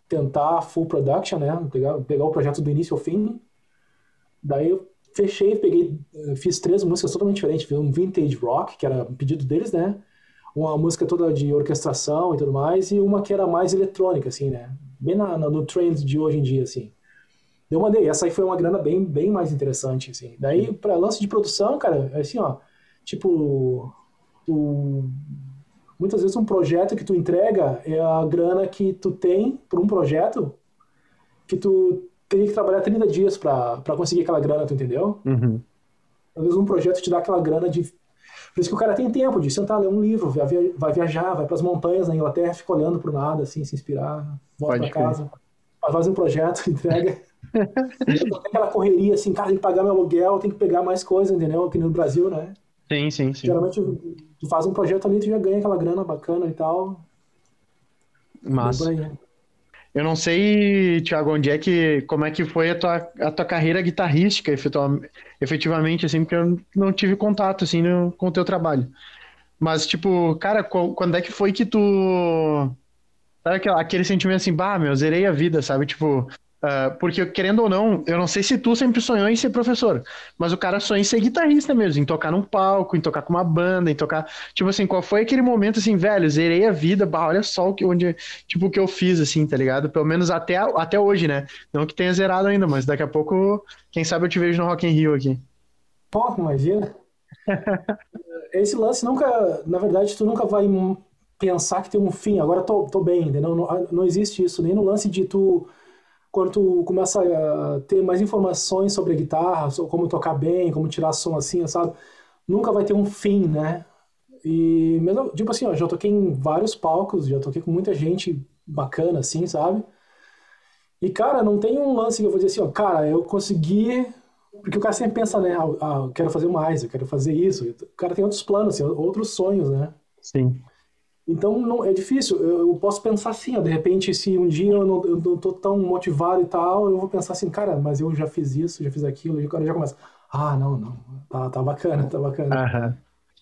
tentar full production, né? Pegar, pegar o projeto do início ao fim. Daí eu fechei, peguei, eh, fiz três músicas totalmente diferentes. Fiz um vintage rock, que era um pedido deles, né? Uma música toda de orquestração e tudo mais, e uma que era mais eletrônica, assim, né? Bem na, no trend de hoje em dia, assim. Eu mandei, essa aí foi uma grana bem, bem mais interessante, assim. Daí, para lance de produção, cara, é assim, ó, tipo, o, muitas vezes um projeto que tu entrega é a grana que tu tem por um projeto que tu teria que trabalhar 30 dias para conseguir aquela grana, tu entendeu? Uhum. Às vezes um projeto te dá aquela grana de. Por isso que o cara tem tempo de sentar, ler um livro, vai via- vai viajar, vai para as montanhas na Inglaterra, fica olhando pro nada, assim, se inspirar, volta para casa, faz um projeto, entrega. aquela correria assim, cara, tem que pagar meu aluguel, tem que pegar mais coisa, entendeu? Aqui no Brasil, né? Sim, sim, sim. Geralmente tu faz um projeto ali, tu já ganha aquela grana bacana e tal. Mas eu não sei, Thiago, onde é que, como é que foi a tua, a tua carreira guitarrística, efetivamente, assim, porque eu não tive contato, assim, no, com o teu trabalho. Mas, tipo, cara, quando é que foi que tu... Sabe aquele, aquele sentimento assim, bah, meu, zerei a vida, sabe? Tipo, Uh, porque, querendo ou não, eu não sei se tu sempre sonhou em ser professor, mas o cara sonha em ser guitarrista mesmo, em tocar num palco, em tocar com uma banda, em tocar. Tipo assim, qual foi aquele momento assim, velho, zerei a vida, bah, olha só o que, onde, tipo, o que eu fiz, assim, tá ligado? Pelo menos até, até hoje, né? Não que tenha zerado ainda, mas daqui a pouco, quem sabe eu te vejo no Rock in Rio aqui. Pô, imagina. Esse lance nunca, na verdade, tu nunca vai pensar que tem um fim, agora tô, tô bem, entendeu? Não, não existe isso, nem no lance de tu quando tu começa a ter mais informações sobre a guitarra, como tocar bem, como tirar som assim, sabe? Nunca vai ter um fim, né? E mesmo, tipo assim, ó, já toquei em vários palcos, já toquei com muita gente bacana, assim, sabe? E, cara, não tem um lance que eu vou dizer assim, ó, cara, eu consegui. Porque o cara sempre pensa, né? Ah eu quero fazer mais, eu quero fazer isso. O cara tem outros planos, assim, outros sonhos, né? Sim. Então não, é difícil. Eu, eu, posso pensar assim, ó, de repente, se um dia eu não, eu não tô tão motivado e tal, eu vou pensar assim, cara, mas eu já fiz isso, já fiz aquilo, e o cara já começa, ah, não, não, tá, tá bacana, tá bacana. Uhum.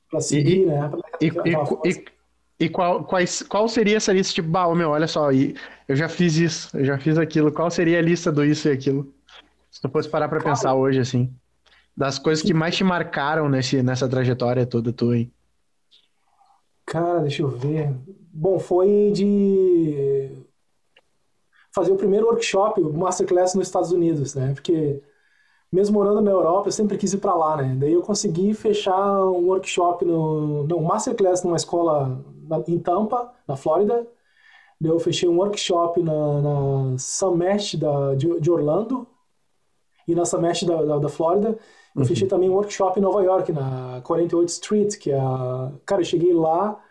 Pra seguir, e, né? E, e, e, e, qual, quais, qual seria essa lista, tipo, bah, meu, olha só, eu já fiz isso, eu já fiz aquilo, qual seria a lista do isso e aquilo? Se tu fosse parar pra cara, pensar hoje, assim, das coisas que mais te marcaram nesse, nessa trajetória toda tua, hein? Cara, deixa eu ver. Bom, foi de fazer o primeiro workshop, o masterclass nos Estados Unidos, né? Porque mesmo morando na Europa, eu sempre quis ir para lá, né? Daí eu consegui fechar um workshop no, não, um masterclass numa escola na, em Tampa, na Flórida. Daí eu fechei um workshop na, na da, de, de Orlando e na Summit da, da, da Flórida. Eu uhum. fechei também um workshop em Nova York, na 48th Street, que é a... Cara, eu cheguei lá,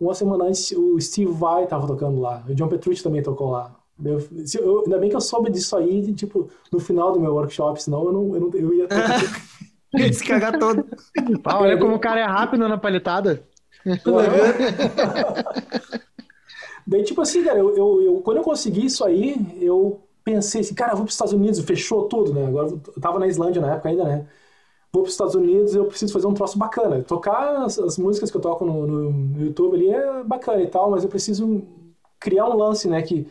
uma semana antes o Steve Vai tava tocando lá, o John Petrucci também tocou lá. Eu, eu, ainda bem que eu soube disso aí, tipo, no final do meu workshop, senão eu, não, eu, não, eu ia... ia se cagar todo. Ah, olha como o cara é rápido na palhetada. Daí, tipo assim, cara, eu, eu, eu, quando eu consegui isso aí, eu pensei assim, cara, eu vou para os Estados Unidos, fechou tudo, né? Agora eu tava na Islândia na época ainda, né? Vou para os Estados Unidos eu preciso fazer um troço bacana. Tocar as, as músicas que eu toco no, no, YouTube ali é bacana e tal, mas eu preciso criar um lance, né? Que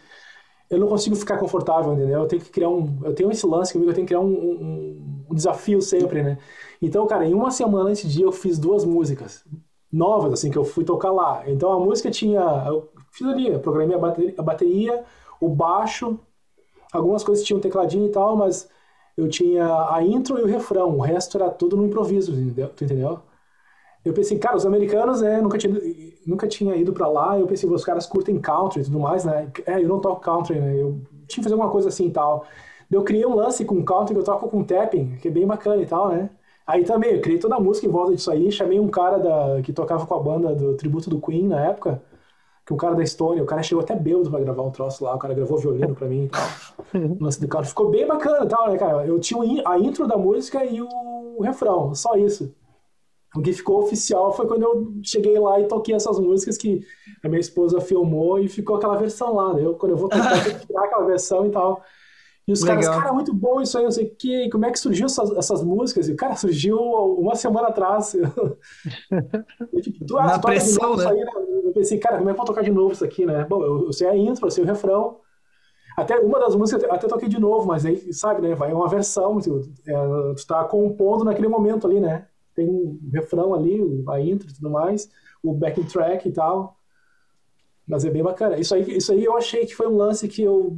eu não consigo ficar confortável, entendeu? Eu tenho que criar um. Eu tenho esse lance comigo, eu tenho que criar um, um, um desafio sempre, né? Então, cara, em uma semana antes dia eu fiz duas músicas novas, assim, que eu fui tocar lá. Então a música tinha. Eu fiz ali, eu programei a bateria, a bateria, o baixo, algumas coisas tinham tecladinho e tal, mas eu tinha a intro e o refrão, o resto era tudo no improviso? Tu entendeu? Eu pensei, cara, os americanos, né, nunca tinha, nunca tinha ido para lá, eu pensei, os caras curtem country e tudo mais, né? É, eu não toco country, né? Eu tinha que fazer alguma coisa assim e tal. Eu criei um lance com country que eu toco com tapping, que é bem bacana e tal, né? Aí também, eu criei toda a música em volta disso aí, chamei um cara da, que tocava com a banda do tributo do Queen na época, que um cara da Estônia, o cara chegou até bêbado pra gravar um troço lá, o cara gravou violino pra mim e tal. lance do cara. Ficou bem bacana e tal, né, cara? Eu tinha a intro da música e o refrão, só isso. O que ficou oficial foi quando eu cheguei lá e toquei essas músicas que a minha esposa filmou e ficou aquela versão lá. Né? Eu, quando eu vou tentar tirar aquela versão e tal. E os Legal. caras, cara, muito bom isso aí, não sei o quê. Como é que surgiu essas, essas músicas? E, cara, surgiu uma semana atrás. eu, tipo, Na pressão, né? Aí, né? Pensei, cara, como é que eu vou tocar de novo isso aqui, né? Bom, eu, eu sei a intro, eu sei o refrão. Até uma das músicas até toquei de novo, mas aí, sabe, né? Vai uma versão, tu, é, tu tá compondo naquele momento ali, né? Tem um refrão ali, a intro e tudo mais, o backing track e tal. Mas é bem bacana. Isso aí, isso aí eu achei que foi um lance que eu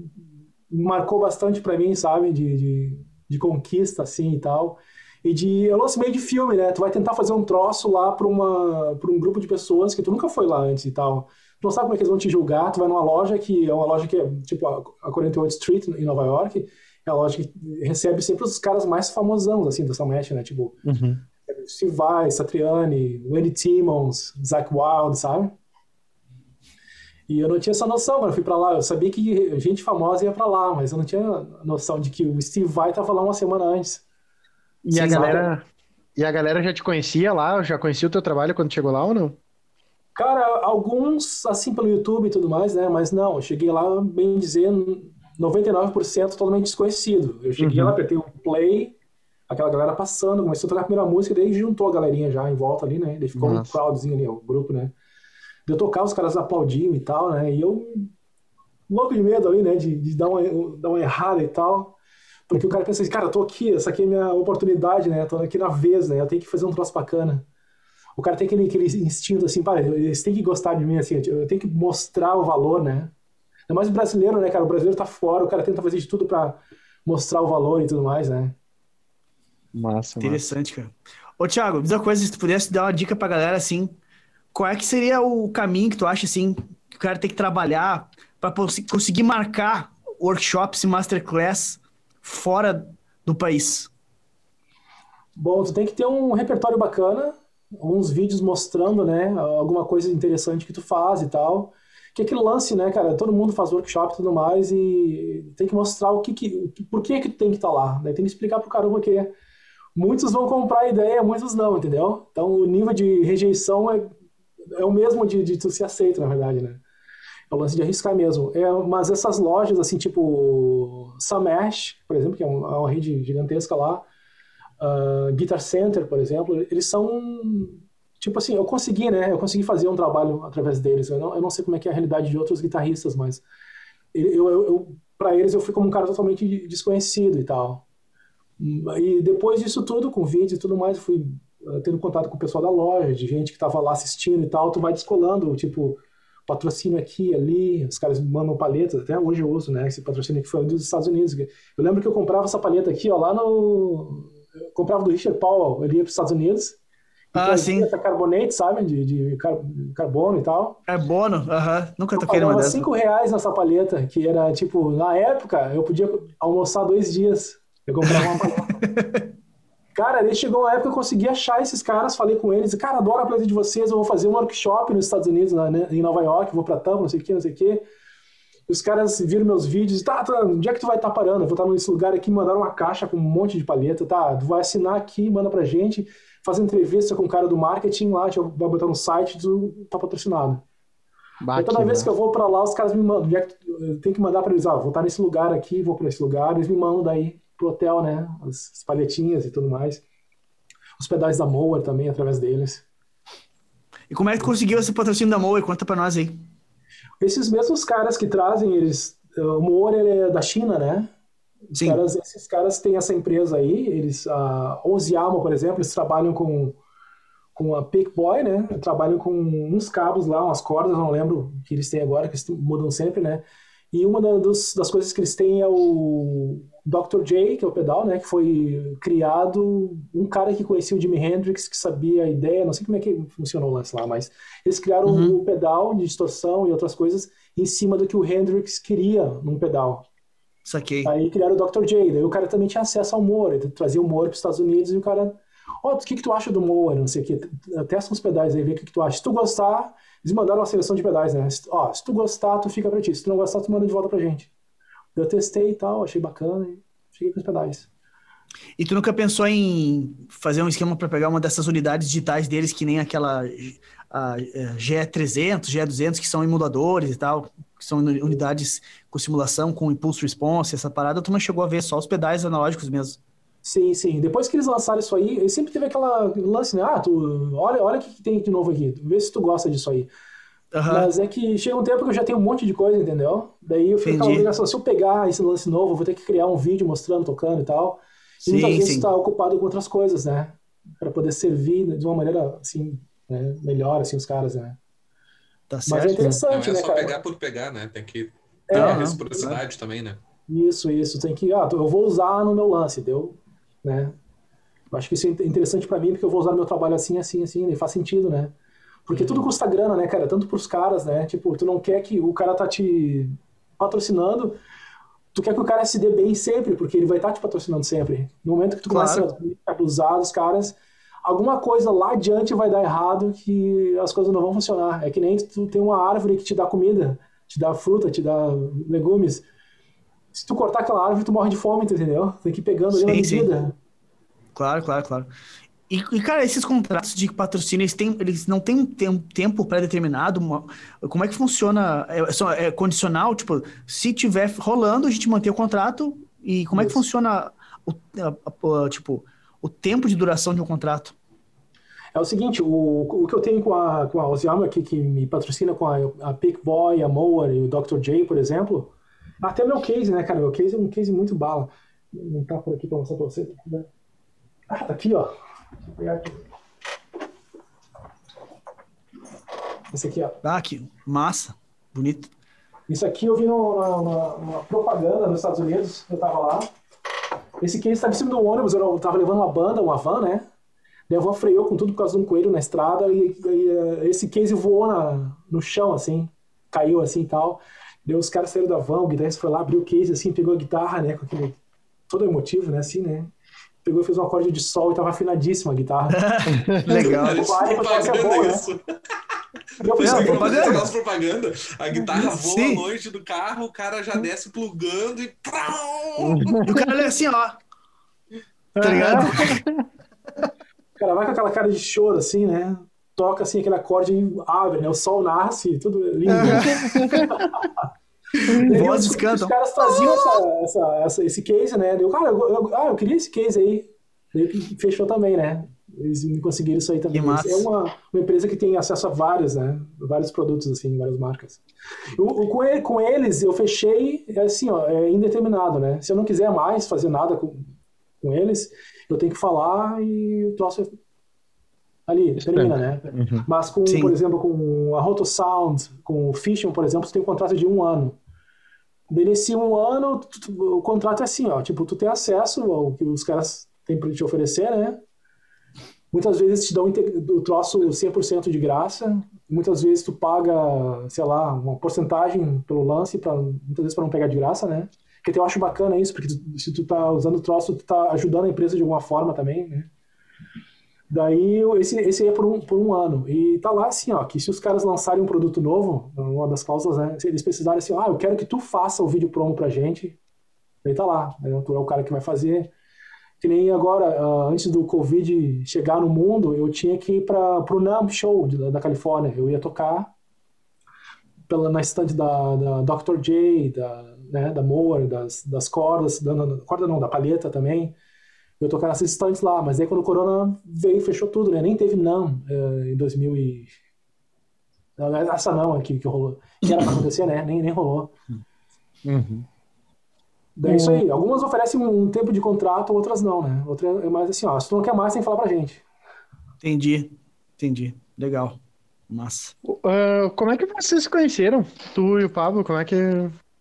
marcou bastante para mim, sabe? De, de, de, conquista, assim e tal. E de. É um lance meio de filme, né? Tu vai tentar fazer um troço lá pra, uma, pra um grupo de pessoas que tu nunca foi lá antes e tal. Tu não sabe como é que eles vão te julgar. Tu vai numa loja que é uma loja que é tipo a 48 Street em Nova York. É a loja que recebe sempre os caras mais famosão, assim, dessa match, né? Tipo, uhum. Steve Vai, Satriani, Wendy Timmons, Zach Wild, sabe? E eu não tinha essa noção quando eu fui para lá. Eu sabia que gente famosa ia para lá, mas eu não tinha noção de que o Steve Vai estava lá uma semana antes. E Sim, a galera, e a galera já te conhecia lá? Já conhecia o teu trabalho quando chegou lá ou não? Cara, alguns assim pelo YouTube e tudo mais, né? Mas não, eu cheguei lá, bem dizer, 99% totalmente desconhecido. Eu cheguei uhum. lá, apertei o play, aquela galera passando, começou a tocar a primeira música, daí juntou a galerinha já em volta ali, né? Daí ficou Nossa. um crowdzinho ali, o grupo, né? Eu tocava, os caras aplaudiam e tal, né? E eu, louco de medo ali, né? De, de dar, uma, dar uma errada e tal. Porque o cara pensa assim, cara, eu tô aqui, essa aqui é minha oportunidade, né? Eu tô aqui na vez, né? Eu tenho que fazer um troço bacana. O cara tem aquele, aquele instinto assim, para, eles têm que gostar de mim, assim, eu tenho que mostrar o valor, né? Ainda mais o brasileiro, né, cara? O brasileiro tá fora, o cara tenta fazer de tudo para mostrar o valor e tudo mais, né? Massa, Interessante, massa. cara. Ô, Thiago, diz uma coisa, se tu pudesse dar uma dica pra galera, assim, qual é que seria o caminho que tu acha, assim, que o cara tem que trabalhar para conseguir marcar workshops e masterclass fora do país? Bom, tu tem que ter um repertório bacana, alguns vídeos mostrando, né, alguma coisa interessante que tu faz e tal. Que aquele lance, né, cara, todo mundo faz workshop e tudo mais e tem que mostrar o que, que por que que tu tem que estar tá lá. Daí tem que explicar pro caramba que muitos vão comprar a ideia, muitos não, entendeu? Então o nível de rejeição é, é o mesmo de, de tu se aceita, na verdade, né? É o lance de arriscar mesmo. É, mas essas lojas, assim, tipo Samash, por exemplo, que é uma, é uma rede gigantesca lá, uh, Guitar Center, por exemplo, eles são tipo assim, eu consegui, né? Eu consegui fazer um trabalho através deles. Eu não, eu não sei como é que é a realidade de outros guitarristas, mas eu, eu, eu para eles eu fui como um cara totalmente desconhecido e tal. E depois disso tudo, com vídeos e tudo mais, fui uh, tendo contato com o pessoal da loja, de gente que estava lá assistindo e tal. Tu vai descolando, tipo, patrocínio aqui, ali, os caras mandam paletas, até hoje eu uso, né, esse patrocínio que foi dos Estados Unidos. Eu lembro que eu comprava essa paleta aqui, ó, lá no... Eu comprava do Richard Powell, ele ia para os Estados Unidos, ah, sim. Essa carbonate, sabe? De, de car carbono e tal. Carbono, aham. Uh -huh. Nunca toquei numa dessas. 5 reais nessa paleta, que era tipo, na época, eu podia almoçar dois dias. Eu comprava uma paleta. Cara, ele chegou uma época que eu consegui achar esses caras, falei com eles, cara, adoro a paleta de vocês, eu vou fazer um workshop nos Estados Unidos, na, né, em Nova York, vou pra Tampa, não sei o que, não sei o que. Os caras viram meus vídeos, tá, tá, onde é que tu vai estar tá parando? Eu vou estar tá nesse lugar aqui, mandaram uma caixa com um monte de paleta, tá, tu vai assinar aqui, manda pra gente, faz entrevista com o cara do marketing lá, vai botar no site, tu tá patrocinado. Então, toda vez que eu vou para lá, os caras me mandam, já que tem que mandar para eles, ah, vou estar nesse lugar aqui, vou para esse lugar, eles me mandam daí pro hotel, né? As, as palhetinhas e tudo mais. Os pedais da Mower também, através deles. E como é que conseguiu esse patrocínio da Mower? Conta para nós aí. Esses mesmos caras que trazem, eles. O Mower é da China, né? Os Sim. Caras, esses caras têm essa empresa aí, eles. A Oziama, por exemplo, eles trabalham com, com a Pickboy, né? Trabalham com uns cabos lá, umas cordas, não lembro que eles têm agora, que eles mudam sempre, né? E uma das, das coisas que eles têm é o Dr. J, que é o pedal, né, que foi criado um cara que conhecia o Jimi Hendrix, que sabia a ideia, não sei como é que funcionou o lance lá, mas eles criaram uhum. um pedal de distorção e outras coisas em cima do que o Hendrix queria num pedal. Saquei. Aí criaram o Dr. J, daí o cara também tinha acesso ao Moore, ele trazia o Moore para os Estados Unidos e o cara, ó, oh, o que que tu acha do Moore, não sei o que, testa uns pedais aí, vê o que que tu acha. Se tu gostar, eles mandaram uma seleção de pedais, né, ó, se tu gostar, tu fica pra ti, se tu não gostar, tu manda de volta pra gente. Eu testei e tal, achei bacana e fiquei com os pedais. E tu nunca pensou em fazer um esquema para pegar uma dessas unidades digitais deles, que nem aquela a, GE300, GE200, que são emuladores e tal, que são unidades com simulação, com impulso response, essa parada, tu não chegou a ver só os pedais analógicos mesmo? Sim, sim. Depois que eles lançaram isso aí, sempre teve aquela lance, né? Ah, tu, olha, olha o que tem de novo aqui, vê se tu gosta disso aí. Uhum. Mas é que chega um tempo que eu já tenho um monte de coisa, entendeu? Daí eu fico com a obrigação, se eu pegar esse lance novo, eu vou ter que criar um vídeo mostrando, tocando e tal. E sim, muitas vezes está ocupado com outras coisas, né? Para poder servir de uma maneira, assim, né? melhor, assim, os caras, né? Tá certo. Mas é interessante, Não é só né, pegar por pegar, né? Tem que ter é, reciprocidade também, né? Isso, isso. Tem que, ah, eu vou usar no meu lance, deu? Né? Eu acho que isso é interessante para mim, porque eu vou usar meu trabalho assim, assim, assim, e faz sentido, né? Porque tudo uhum. custa grana, né, cara? Tanto pros caras, né? Tipo, tu não quer que o cara tá te patrocinando, tu quer que o cara se dê bem sempre, porque ele vai estar tá te patrocinando sempre. No momento que tu claro. começa a abusar dos caras, alguma coisa lá adiante vai dar errado que as coisas não vão funcionar. É que nem tu tem uma árvore que te dá comida, te dá fruta, te dá legumes. Se tu cortar aquela árvore, tu morre de fome, entendeu? Tem que ir pegando ali na medida. Claro, claro, claro. E, e, cara, esses contratos de patrocínio, eles, têm, eles não têm um tempo pré-determinado? Como é que funciona? É, é, condicional? Tipo, se tiver rolando, a gente mantém o contrato. E como Isso. é que funciona o, a, a, tipo, o tempo de duração de um contrato? É o seguinte, o, o que eu tenho com a, com a Osiama aqui, que me patrocina com a, a Pickboy, a Mower e o Dr. J, por exemplo, até meu case, né, cara? Meu case é um case muito bala. Não tá por aqui pra mostrar pra você. Né? Ah, tá aqui, ó. Deixa eu pegar aqui. Esse aqui, ó. Ah, que massa. Bonito. Isso aqui eu vi numa, propaganda nos Estados Unidos, eu tava lá. Esse case estava em cima do ônibus, eu tava levando uma banda, uma van, né? Daí a van freou com tudo por causa de um coelho na estrada e, e eh, esse case voou na, no chão, assim, caiu assim e tal. Daí os caras saíram da van, o guitarrista foi lá, abriu o case, assim, pegou a guitarra, né, com aquele todo emotivo, né, assim, né? pegou e fez um acorde de sol e tava afinadíssima a guitarra. Legal. Cara, propaganda bom, né? isso. Né? Eu fiz não, propaganda. propaganda. A guitarra voa Sim. à noite do carro, o cara já desce plugando e. e o cara é assim, ó. Tá ligado? O cara vai com aquela cara de choro, assim, né? Toca assim aquele acorde e abre, né? O sol nasce, tudo lindo. Vozes os, cantam. Os caras traziam essa, essa, essa, esse case, né? Eu, cara, eu, eu, ah, eu queria esse case aí. Daí fechou também, né? Eles me conseguiram isso aí também. É uma, uma empresa que tem acesso a vários, né? Vários produtos, assim, várias marcas. Eu, com, ele, com eles, eu fechei, é assim, ó, é indeterminado, né? Se eu não quiser mais fazer nada com, com eles, eu tenho que falar e o troço ali, termina, né? Uhum. Mas com, Sim. por exemplo, com a Roto Sound, com o Fission, por exemplo, você tem um contrato de um ano. Nesse um ano, o contrato é assim, ó, tipo, tu tem acesso ao que os caras têm para te oferecer, né? Muitas vezes te dão o troço 100% de graça, muitas vezes tu paga, sei lá, uma porcentagem pelo lance, pra, muitas vezes para não pegar de graça, né? Porque eu acho bacana isso, porque tu, se tu tá usando o troço, tu tá ajudando a empresa de alguma forma também, né? Daí esse, esse é por um, por um ano. E tá lá assim, ó, que se os caras lançarem um produto novo, uma das cláusulas, né? Se eles precisarem assim, ah, eu quero que tu faça o vídeo promo pra gente. Daí tá lá, né, tu é o cara que vai fazer. Que nem agora, uh, antes do Covid chegar no mundo, eu tinha que ir para pro NAMP Show da Califórnia. Eu ia tocar pela, na estante da, da Dr. J, da, né, da Moore, das, das cordas, da, da, corda não, da palheta também eu tocar nessas estantes lá, mas aí quando o Corona veio, fechou tudo, né? Nem teve não uh, em 2000 e... Essa não aqui que rolou. Que era pra acontecer, né? Nem, nem rolou. Uhum. Daí é isso aí. Algumas oferecem um tempo de contrato, outras não, né? Outras é mais assim, ó, se tu não quer mais, tem que falar pra gente. Entendi. Entendi. Legal. Massa. Uh, como é que vocês se conheceram? Tu e o Pablo, como é que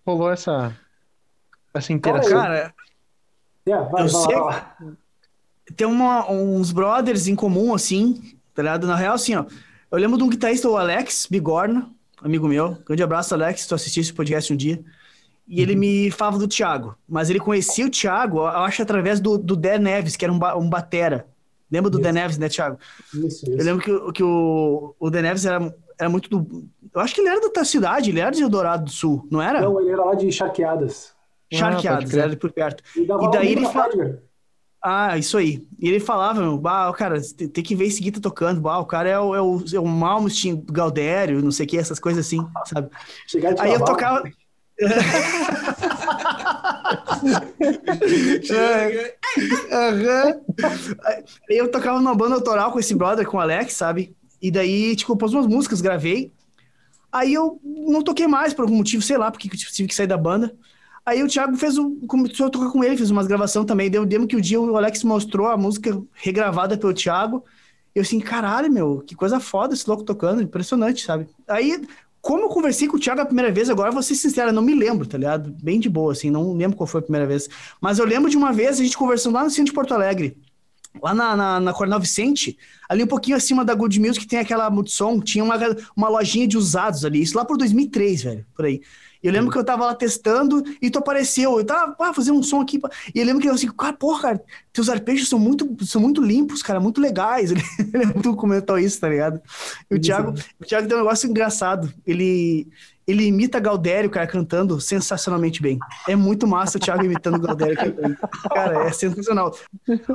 rolou essa, essa interação? Cara, Yeah, vai, eu vai, sei. Vai. Tem uma, uns brothers em comum, assim, tá ligado? Na real, assim, ó. Eu lembro de um guitarrista, o Alex Bigorna, amigo meu. Grande abraço, Alex, se tu assistisse esse podcast um dia. E uhum. ele me falava do Thiago. Mas ele conhecia o Thiago, eu acho, através do, do Der Neves, que era um, um batera. Lembra do isso. Neves, né, Thiago? Isso, isso. Eu lembro que, que o, o Neves era, era muito do. Eu acho que ele era da tua cidade, ele era de Eldorado do Sul, não era? Não, ele era lá de Charqueadas. Ah, era ali por perto. E, e daí ele falava. Ah, isso aí. E ele falava, meu, bah, cara, tem que ver esse Guita tocando. Bah, o cara é o, é o, é o Malmsteen Galdério, não sei o que, essas coisas assim, sabe? Aí eu tocava. Eu tocava numa banda autoral com esse brother, com o Alex, sabe? E daí, tipo, pôs umas músicas, gravei. Aí eu não toquei mais por algum motivo, sei lá, porque tive que sair da banda. Aí o Thiago fez um, começou a tocar com ele, fez umas gravações também. Deu demo que o dia o Alex mostrou a música regravada pelo Thiago. Eu assim, caralho, meu, que coisa foda esse louco tocando, impressionante, sabe? Aí, como eu conversei com o Thiago a primeira vez, agora vou ser sincero, não me lembro, tá ligado? Bem de boa, assim, não lembro qual foi a primeira vez. Mas eu lembro de uma vez a gente conversando lá no centro de Porto Alegre, lá na, na, na Coronel Vicente, ali um pouquinho acima da Good Music, tem aquela Multissom, tinha uma, uma lojinha de usados ali, isso lá por 2003, velho, por aí. E eu lembro que eu tava lá testando e tu apareceu. Eu tava, ah, fazer um som aqui. E eu lembro que eu assim, cara, porra, cara, teus arpejos são muito, são muito limpos, cara, muito legais. Ele, comentou isso, tá ligado? E o Thiago, o Thiago tem um negócio engraçado. Ele, ele imita Galdério, cara, cantando sensacionalmente bem. É muito massa o Thiago imitando Galdério cantando. Cara, é sensacional.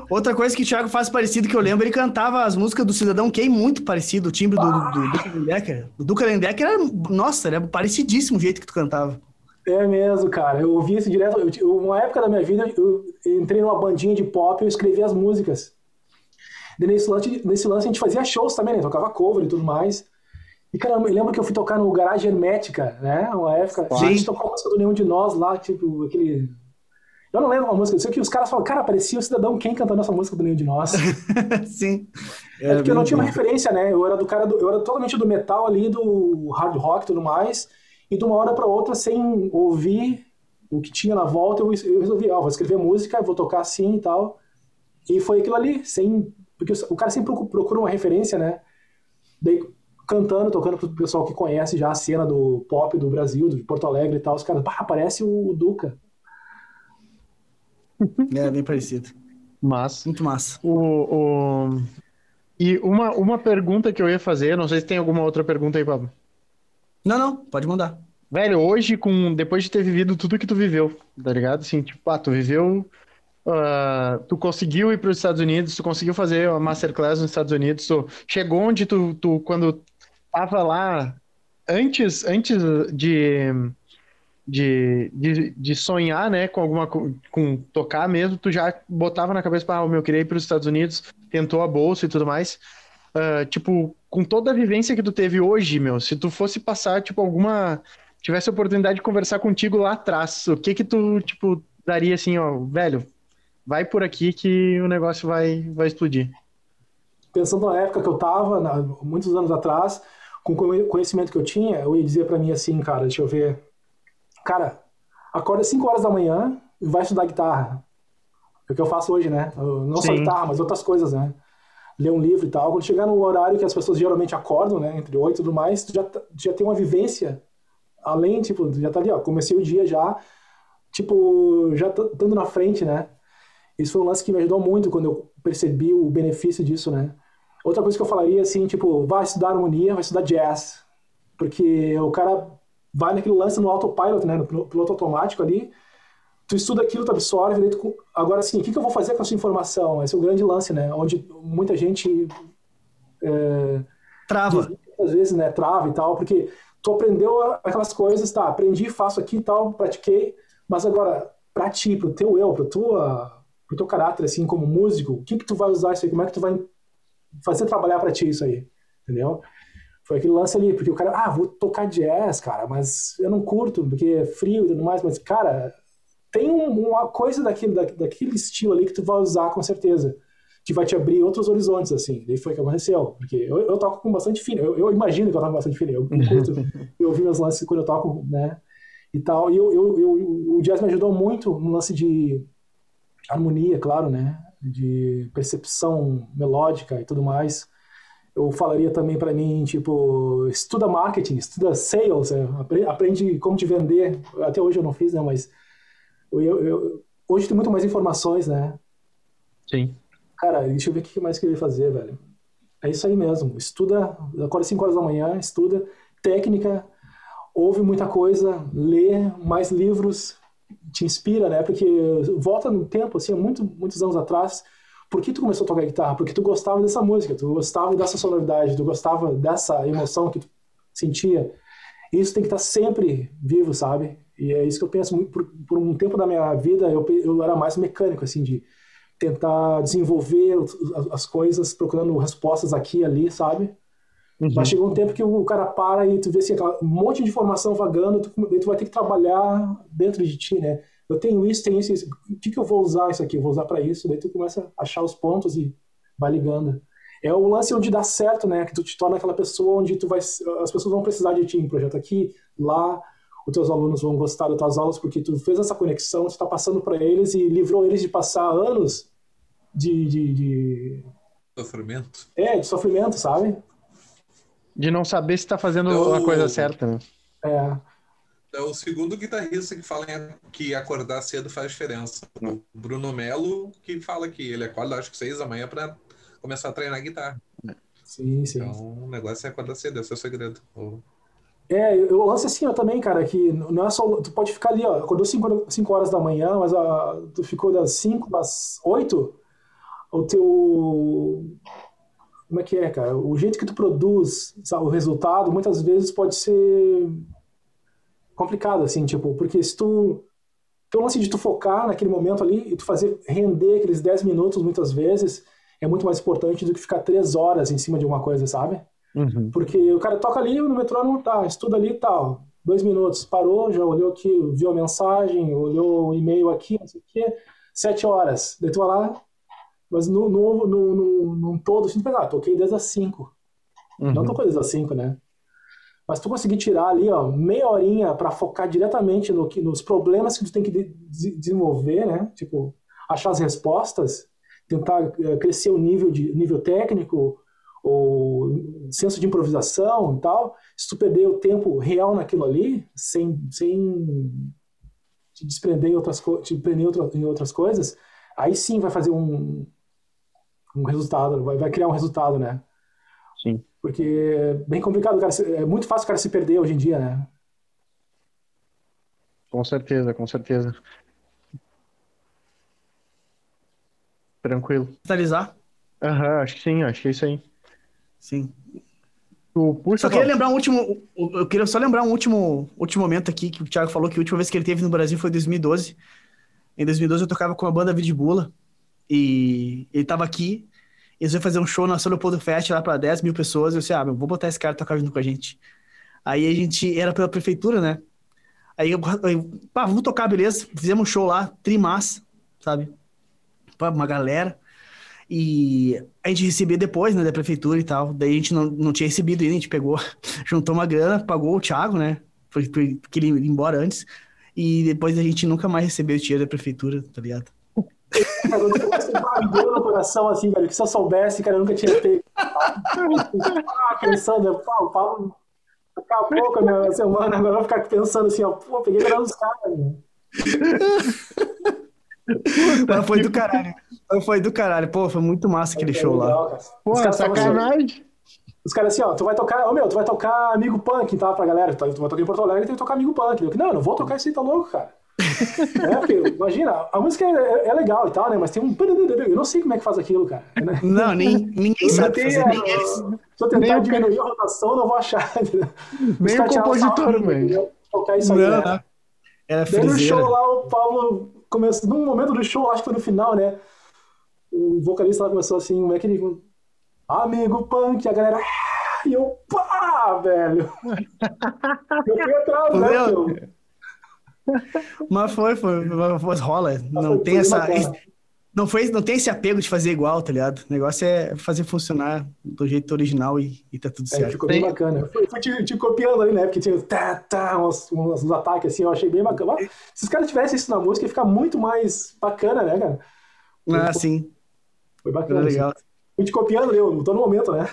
Outra coisa que o Thiago faz parecido que eu lembro, ele cantava as músicas do Cidadão Kane muito parecido, o timbre do, do, do Duca Lendecker. O Duca Lendecker era, nossa, era parecidíssimo o jeito que tu cantava. É mesmo, cara. Eu ouvi isso direto. Eu, uma época da minha vida, eu entrei numa bandinha de pop e eu escrevia as músicas. Nesse lance, nesse lance a gente fazia shows também, né? Tocava cover e tudo mais. E, cara, eu lembro que eu fui tocar no Garage Hermética, né? Uma época. Sim. A gente tocou a música do Nenhum de Nós lá, tipo, aquele. Eu não lembro uma música, eu sei que os caras falam, cara, parecia o Cidadão quem cantando essa música do Nenhum de Nós. Sim. É, porque eu não tinha uma referência, né? Eu era do cara do, eu era totalmente do metal ali, do hard rock e tudo mais. E de uma hora para outra, sem ouvir o que tinha na volta, eu, eu resolvi, ó, vou escrever música, vou tocar assim e tal. E foi aquilo ali, sem. Porque o cara sempre procura uma referência, né? Daí, cantando, tocando pro pessoal que conhece já a cena do pop do Brasil, de Porto Alegre e tal. Os caras, pá, parece o Duca. É, bem parecido. Mas. Muito massa. O, o... E uma, uma pergunta que eu ia fazer, não sei se tem alguma outra pergunta aí, Pablo. Não, não, pode mandar. Velho, hoje, com, depois de ter vivido tudo que tu viveu, tá ligado? Assim, tipo, ah, tu viveu. Uh, tu conseguiu ir para os Estados Unidos, tu conseguiu fazer uma masterclass nos Estados Unidos, tu chegou onde tu, tu quando tava lá antes, antes de, de, de, de, sonhar, né, com alguma com tocar mesmo, tu já botava na cabeça, ah, meu, queria ir para os Estados Unidos, tentou a bolsa e tudo mais. Uh, tipo, com toda a vivência que tu teve hoje, meu, se tu fosse passar, tipo, alguma. tivesse a oportunidade de conversar contigo lá atrás, o que que tu, tipo, daria assim, ó, velho, vai por aqui que o negócio vai, vai explodir? Pensando na época que eu tava, na, muitos anos atrás, com o conhecimento que eu tinha, eu ia dizer para mim assim, cara, deixa eu ver. Cara, acorda 5 horas da manhã e vai estudar guitarra. É o que eu faço hoje, né? Eu, não Sim. só guitarra, mas outras coisas, né? Ler um livro e tal. Quando chegar no horário que as pessoas geralmente acordam, né? Entre 8 e tudo mais, tu já, já tem uma vivência além, tipo, já tá ali, ó, comecei o dia já, tipo, já estando na frente, né? Isso foi um lance que me ajudou muito quando eu percebi o benefício disso, né? Outra coisa que eu falaria, assim, tipo, vai estudar harmonia, vai estudar jazz. Porque o cara vai naquele lance no autopilot, né, no piloto automático ali, tu estuda aquilo, tu absorve, tu... agora assim, o que, que eu vou fazer com essa informação? Esse é o grande lance, né, onde muita gente é... trava, às vezes, né, trava e tal, porque tu aprendeu aquelas coisas, tá, aprendi, faço aqui e tal, pratiquei, mas agora, pra ti, pro teu eu, pro, tua, pro teu caráter, assim, como músico, o que que tu vai usar isso aí, como é que tu vai fazer trabalhar para ti isso aí, entendeu? Foi aquele lance ali, porque o cara, ah, vou tocar jazz, cara, mas eu não curto, porque é frio e tudo mais, mas, cara, tem uma coisa daquele, daquele estilo ali que tu vai usar com certeza, que vai te abrir outros horizontes, assim. Daí foi o que aconteceu, porque eu, eu toco com bastante fino, eu, eu, imagino que eu toco com bastante fino, eu, eu curto, eu ouvi meus lances quando eu toco, né, e tal, e eu, eu, eu, o jazz me ajudou muito no lance de harmonia, claro, né, de percepção melódica e tudo mais. Eu falaria também para mim, tipo, estuda marketing, estuda sales, é, aprende como te vender. Até hoje eu não fiz, né? Mas eu, eu, hoje tem muito mais informações, né? Sim. Cara, deixa eu ver o que mais que eu ia fazer, velho. É isso aí mesmo. Estuda, acorda 5 horas da manhã, estuda técnica, ouve muita coisa, lê mais livros, te inspira, né? Porque volta no tempo, assim, muito, muitos anos atrás, por que tu começou a tocar guitarra? Porque tu gostava dessa música, tu gostava dessa sonoridade, tu gostava dessa emoção que tu sentia. Isso tem que estar sempre vivo, sabe? E é isso que eu penso muito. Por, por um tempo da minha vida, eu, eu era mais mecânico, assim, de tentar desenvolver as coisas, procurando respostas aqui e ali, sabe? Uhum. Mas chegou um tempo que o cara para e tu vê assim, um monte de informação vagando, tu, tu vai ter que trabalhar dentro de ti, né? Eu tenho isso, tenho isso, isso. o que, que eu vou usar isso aqui? Eu vou usar para isso. Daí tu começa a achar os pontos e vai ligando. É o lance onde dá certo, né? Que tu te torna aquela pessoa onde tu vai, as pessoas vão precisar de ti em projeto aqui, lá. Os teus alunos vão gostar das tuas aulas porque tu fez essa conexão, tu está passando para eles e livrou eles de passar anos de, de, de... Sofrimento. É, de sofrimento, sabe? De não saber se está fazendo eu... a coisa certa, né? É. é o segundo guitarrista que fala que acordar cedo faz diferença. O Bruno Melo que fala que ele acorda acho que seis da manhã para começar a treinar guitarra. Sim, sim. Então o negócio é acordar cedo, esse é o segredo. É, eu lance assim, ó, também, cara, que não é só. Tu pode ficar ali, ó, acordou 5 horas da manhã, mas ó, tu ficou das 5 às 8, o teu. Como é que é, cara? O jeito que tu produz sabe, o resultado, muitas vezes pode ser complicado, assim, tipo, porque se tu. Então, lance de tu focar naquele momento ali e tu fazer render aqueles 10 minutos muitas vezes é muito mais importante do que ficar 3 horas em cima de uma coisa, sabe? Uhum. Porque o cara toca ali no metrônomo, tá, estuda ali e tal. Dois minutos, parou, já olhou aqui, viu a mensagem, olhou o e-mail aqui, não sei o quê. Sete horas. Daí tu vai lá, mas no, no, no, no, no todo, assim, ah, toquei desde as cinco. Uhum. Não tocou desde as cinco, né? Mas tu conseguir tirar ali, ó, meia horinha para focar diretamente no, nos problemas que tu tem que de, de, desenvolver, né? Tipo, achar as respostas, tentar uh, crescer o nível, de, nível técnico, ou senso de improvisação e tal, se tu perder o tempo real naquilo ali, sem, sem te desprender em outras, te prender em outras coisas, aí sim vai fazer um, um resultado, vai, vai criar um resultado, né? Sim. Porque é bem complicado, cara, é muito fácil o cara se perder hoje em dia, né? Com certeza, com certeza. Tranquilo. Finalizar? Aham, uhum, acho que sim, acho que é isso aí. Sim. O, puxa, só queria lembrar um último. Eu queria só lembrar um último, último momento aqui que o Thiago falou que a última vez que ele teve no Brasil foi em 2012. Em 2012 eu tocava com a banda Vidibula e ele tava aqui. Eles iam fazer um show na São Leopoldo Fest lá para 10 mil pessoas. Eu disse, ah, vou botar esse cara tocar junto com a gente. Aí a gente era pela prefeitura, né? Aí eu, eu pá, vamos tocar, beleza. Fizemos um show lá, trimassa, sabe? Pá, uma galera. E a gente recebia depois, né, da prefeitura e tal. Daí a gente não, não tinha recebido ainda, a gente pegou, juntou uma grana, pagou o Thiago, né? Porque ele ia embora antes. E depois a gente nunca mais recebeu o dinheiro da prefeitura, tá ligado? Cara, eu tenho no coração assim, velho, que se eu soubesse, cara, eu nunca tinha feito. Ah, pensando, pá, o Paulo acabou com a minha semana, agora eu vou ficar pensando assim, ó, pô, peguei grana dos caras, Mas foi do caralho. Foi do caralho. Pô, foi muito massa aquele show lá. Pô, sacanagem. Os caras assim, ó, tu vai tocar, ô meu, tu vai tocar Amigo Punk, tá? Pra galera, tu vai tocar em Porto Alegre, tem que tocar Amigo Punk. Eu, não, eu não vou tocar isso aí, tá louco, cara. É, porque, imagina, a música é, é, legal e tal, né? Mas tem um. Eu não sei como é que faz aquilo, cara. Não, nem, ninguém sabe fazer, nem eles. Se eu tentar nem diminuir a rotação, não vou achar. Nem o compositor, velho. Tocar isso aí, não, né? Era Daí no show lá, o Paulo começou, num momento do show, acho que foi no final, né? O vocalista lá começou assim, como é que ele. Amigo punk, a galera. Ah", e eu, pá, velho! eu fui atrás, né? Mas foi, foi, mas rola. Não tem essa. Não, foi, não tem esse apego de fazer igual, tá ligado? O negócio é fazer funcionar do jeito original e, e tá tudo é, certo. Ficou bem bacana. Eu fui te, te, copiando ali, né? Porque tinha tá, tá, uns, uns, uns, ataques assim, eu achei bem bacana. Se os caras tivessem isso na música, ia ficar muito mais bacana, né, cara? Ah, foi, sim. Foi bacana. Foi legal. Assim. Fui te copiando, eu, não tô no momento, né?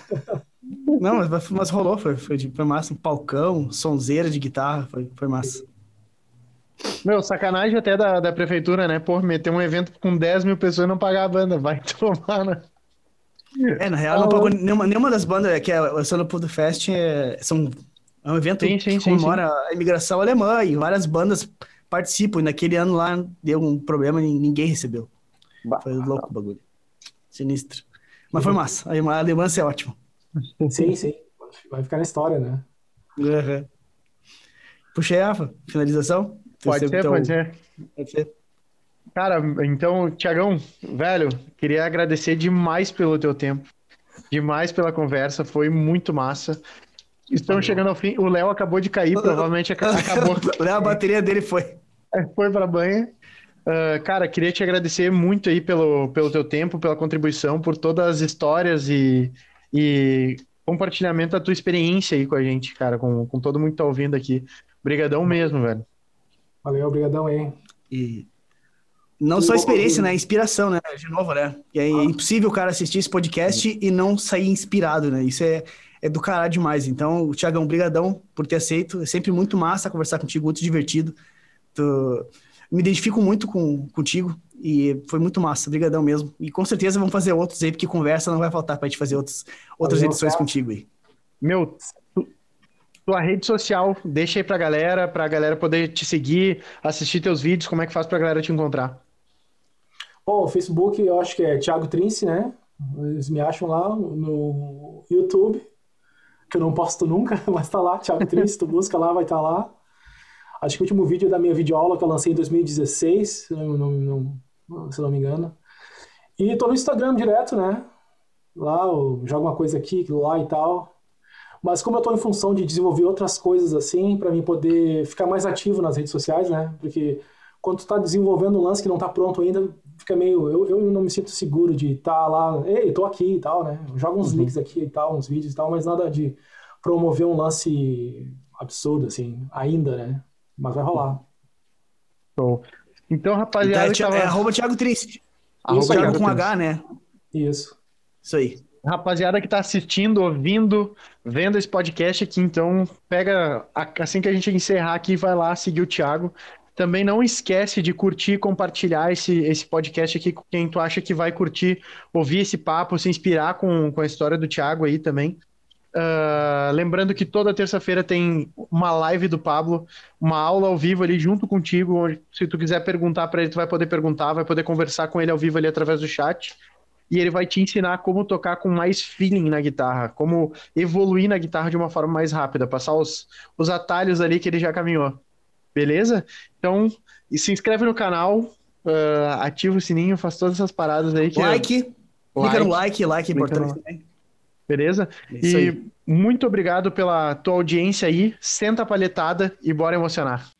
Não, mas, mas rolou, foi, foi, foi massa. Um palcão, sonzeira de guitarra, foi, foi massa. Meu, sacanagem até da, da prefeitura, né? Pô, meter um evento com 10 mil pessoas e não pagar a banda. Vai tomar, né? É, na real, não pagou nenhuma, nenhuma das bandas é que é o Solo Pudo Fest é, são, é um evento sim, sim, que comemora sim, a imigração alemã e várias bandas participam. E naquele ano lá deu um problema e ninguém recebeu. Bah, foi louco o bagulho. Sinistro. Mas foi massa. A alemã é ótimo. Sim, sim. Vai ficar na história, né? Uhum. Puxei a finalização? Pode ser, pode ser. Pode ser. Cara, então, Tiagão, velho, queria agradecer demais pelo teu tempo, demais pela conversa, foi muito massa. Estamos chegando ao fim. O Léo acabou de cair, provavelmente acabou. Léo, a bateria dele foi. É, foi para banha. Uh, cara, queria te agradecer muito aí pelo, pelo teu tempo, pela contribuição, por todas as histórias e, e compartilhamento da tua experiência aí com a gente, cara, com, com todo mundo que tá ouvindo aqui. Obrigadão mesmo, velho. Valeu, obrigadão aí. E não só experiência, né? Inspiração, né? De novo, né? E é ah. impossível o cara assistir esse podcast e não sair inspirado, né? Isso é, é é do caralho demais. Então, Tiagão, brigadão por ter aceito. É sempre muito massa conversar contigo, muito divertido. Tu... Me identifico muito com, contigo e foi muito massa. Brigadão mesmo. E com certeza vamos fazer outros aí, porque conversa não vai faltar pra gente fazer outros, outras Valeu, edições cara. contigo aí. Meu, tua rede social, deixa aí pra galera, pra galera poder te seguir, assistir teus vídeos, como é que faz pra galera te encontrar? Bom, o Facebook eu acho que é Thiago Trince, né? Eles me acham lá no YouTube, que eu não posto nunca, mas tá lá, Thiago Trince, tu busca lá, vai estar tá lá. Acho que o último vídeo é da minha videoaula que eu lancei em 2016, se não, não, não, se não me engano. E tô no Instagram direto, né? Lá eu jogo uma coisa aqui, lá e tal. Mas como eu tô em função de desenvolver outras coisas assim, para mim poder ficar mais ativo nas redes sociais, né? Porque quando tu tá desenvolvendo um lance que não tá pronto ainda, fica meio. Eu, eu não me sinto seguro de estar tá lá, ei, tô aqui e tal, né? Joga uns uhum. links aqui e tal, uns vídeos e tal, mas nada de promover um lance absurdo, assim, ainda, né? Mas vai rolar. Show. Então, rapaziada. Então, é, tava... é arroba Thiago Triste. Arroba Thiago com H, né? Isso. Isso aí. Rapaziada que tá assistindo, ouvindo, vendo esse podcast aqui, então pega assim que a gente encerrar aqui, vai lá seguir o Thiago. Também não esquece de curtir e compartilhar esse, esse podcast aqui com quem tu acha que vai curtir, ouvir esse papo, se inspirar com, com a história do Thiago aí também. Uh, lembrando que toda terça-feira tem uma live do Pablo, uma aula ao vivo ali junto contigo, onde se tu quiser perguntar para ele, tu vai poder perguntar, vai poder conversar com ele ao vivo ali através do chat. E ele vai te ensinar como tocar com mais feeling na guitarra, como evoluir na guitarra de uma forma mais rápida, passar os, os atalhos ali que ele já caminhou. Beleza? Então, e se inscreve no canal, uh, ativa o sininho, faz todas essas paradas aí. Que like, é... clica no like, like é importante também. Beleza? Isso e aí. muito obrigado pela tua audiência aí. Senta a palhetada e bora emocionar.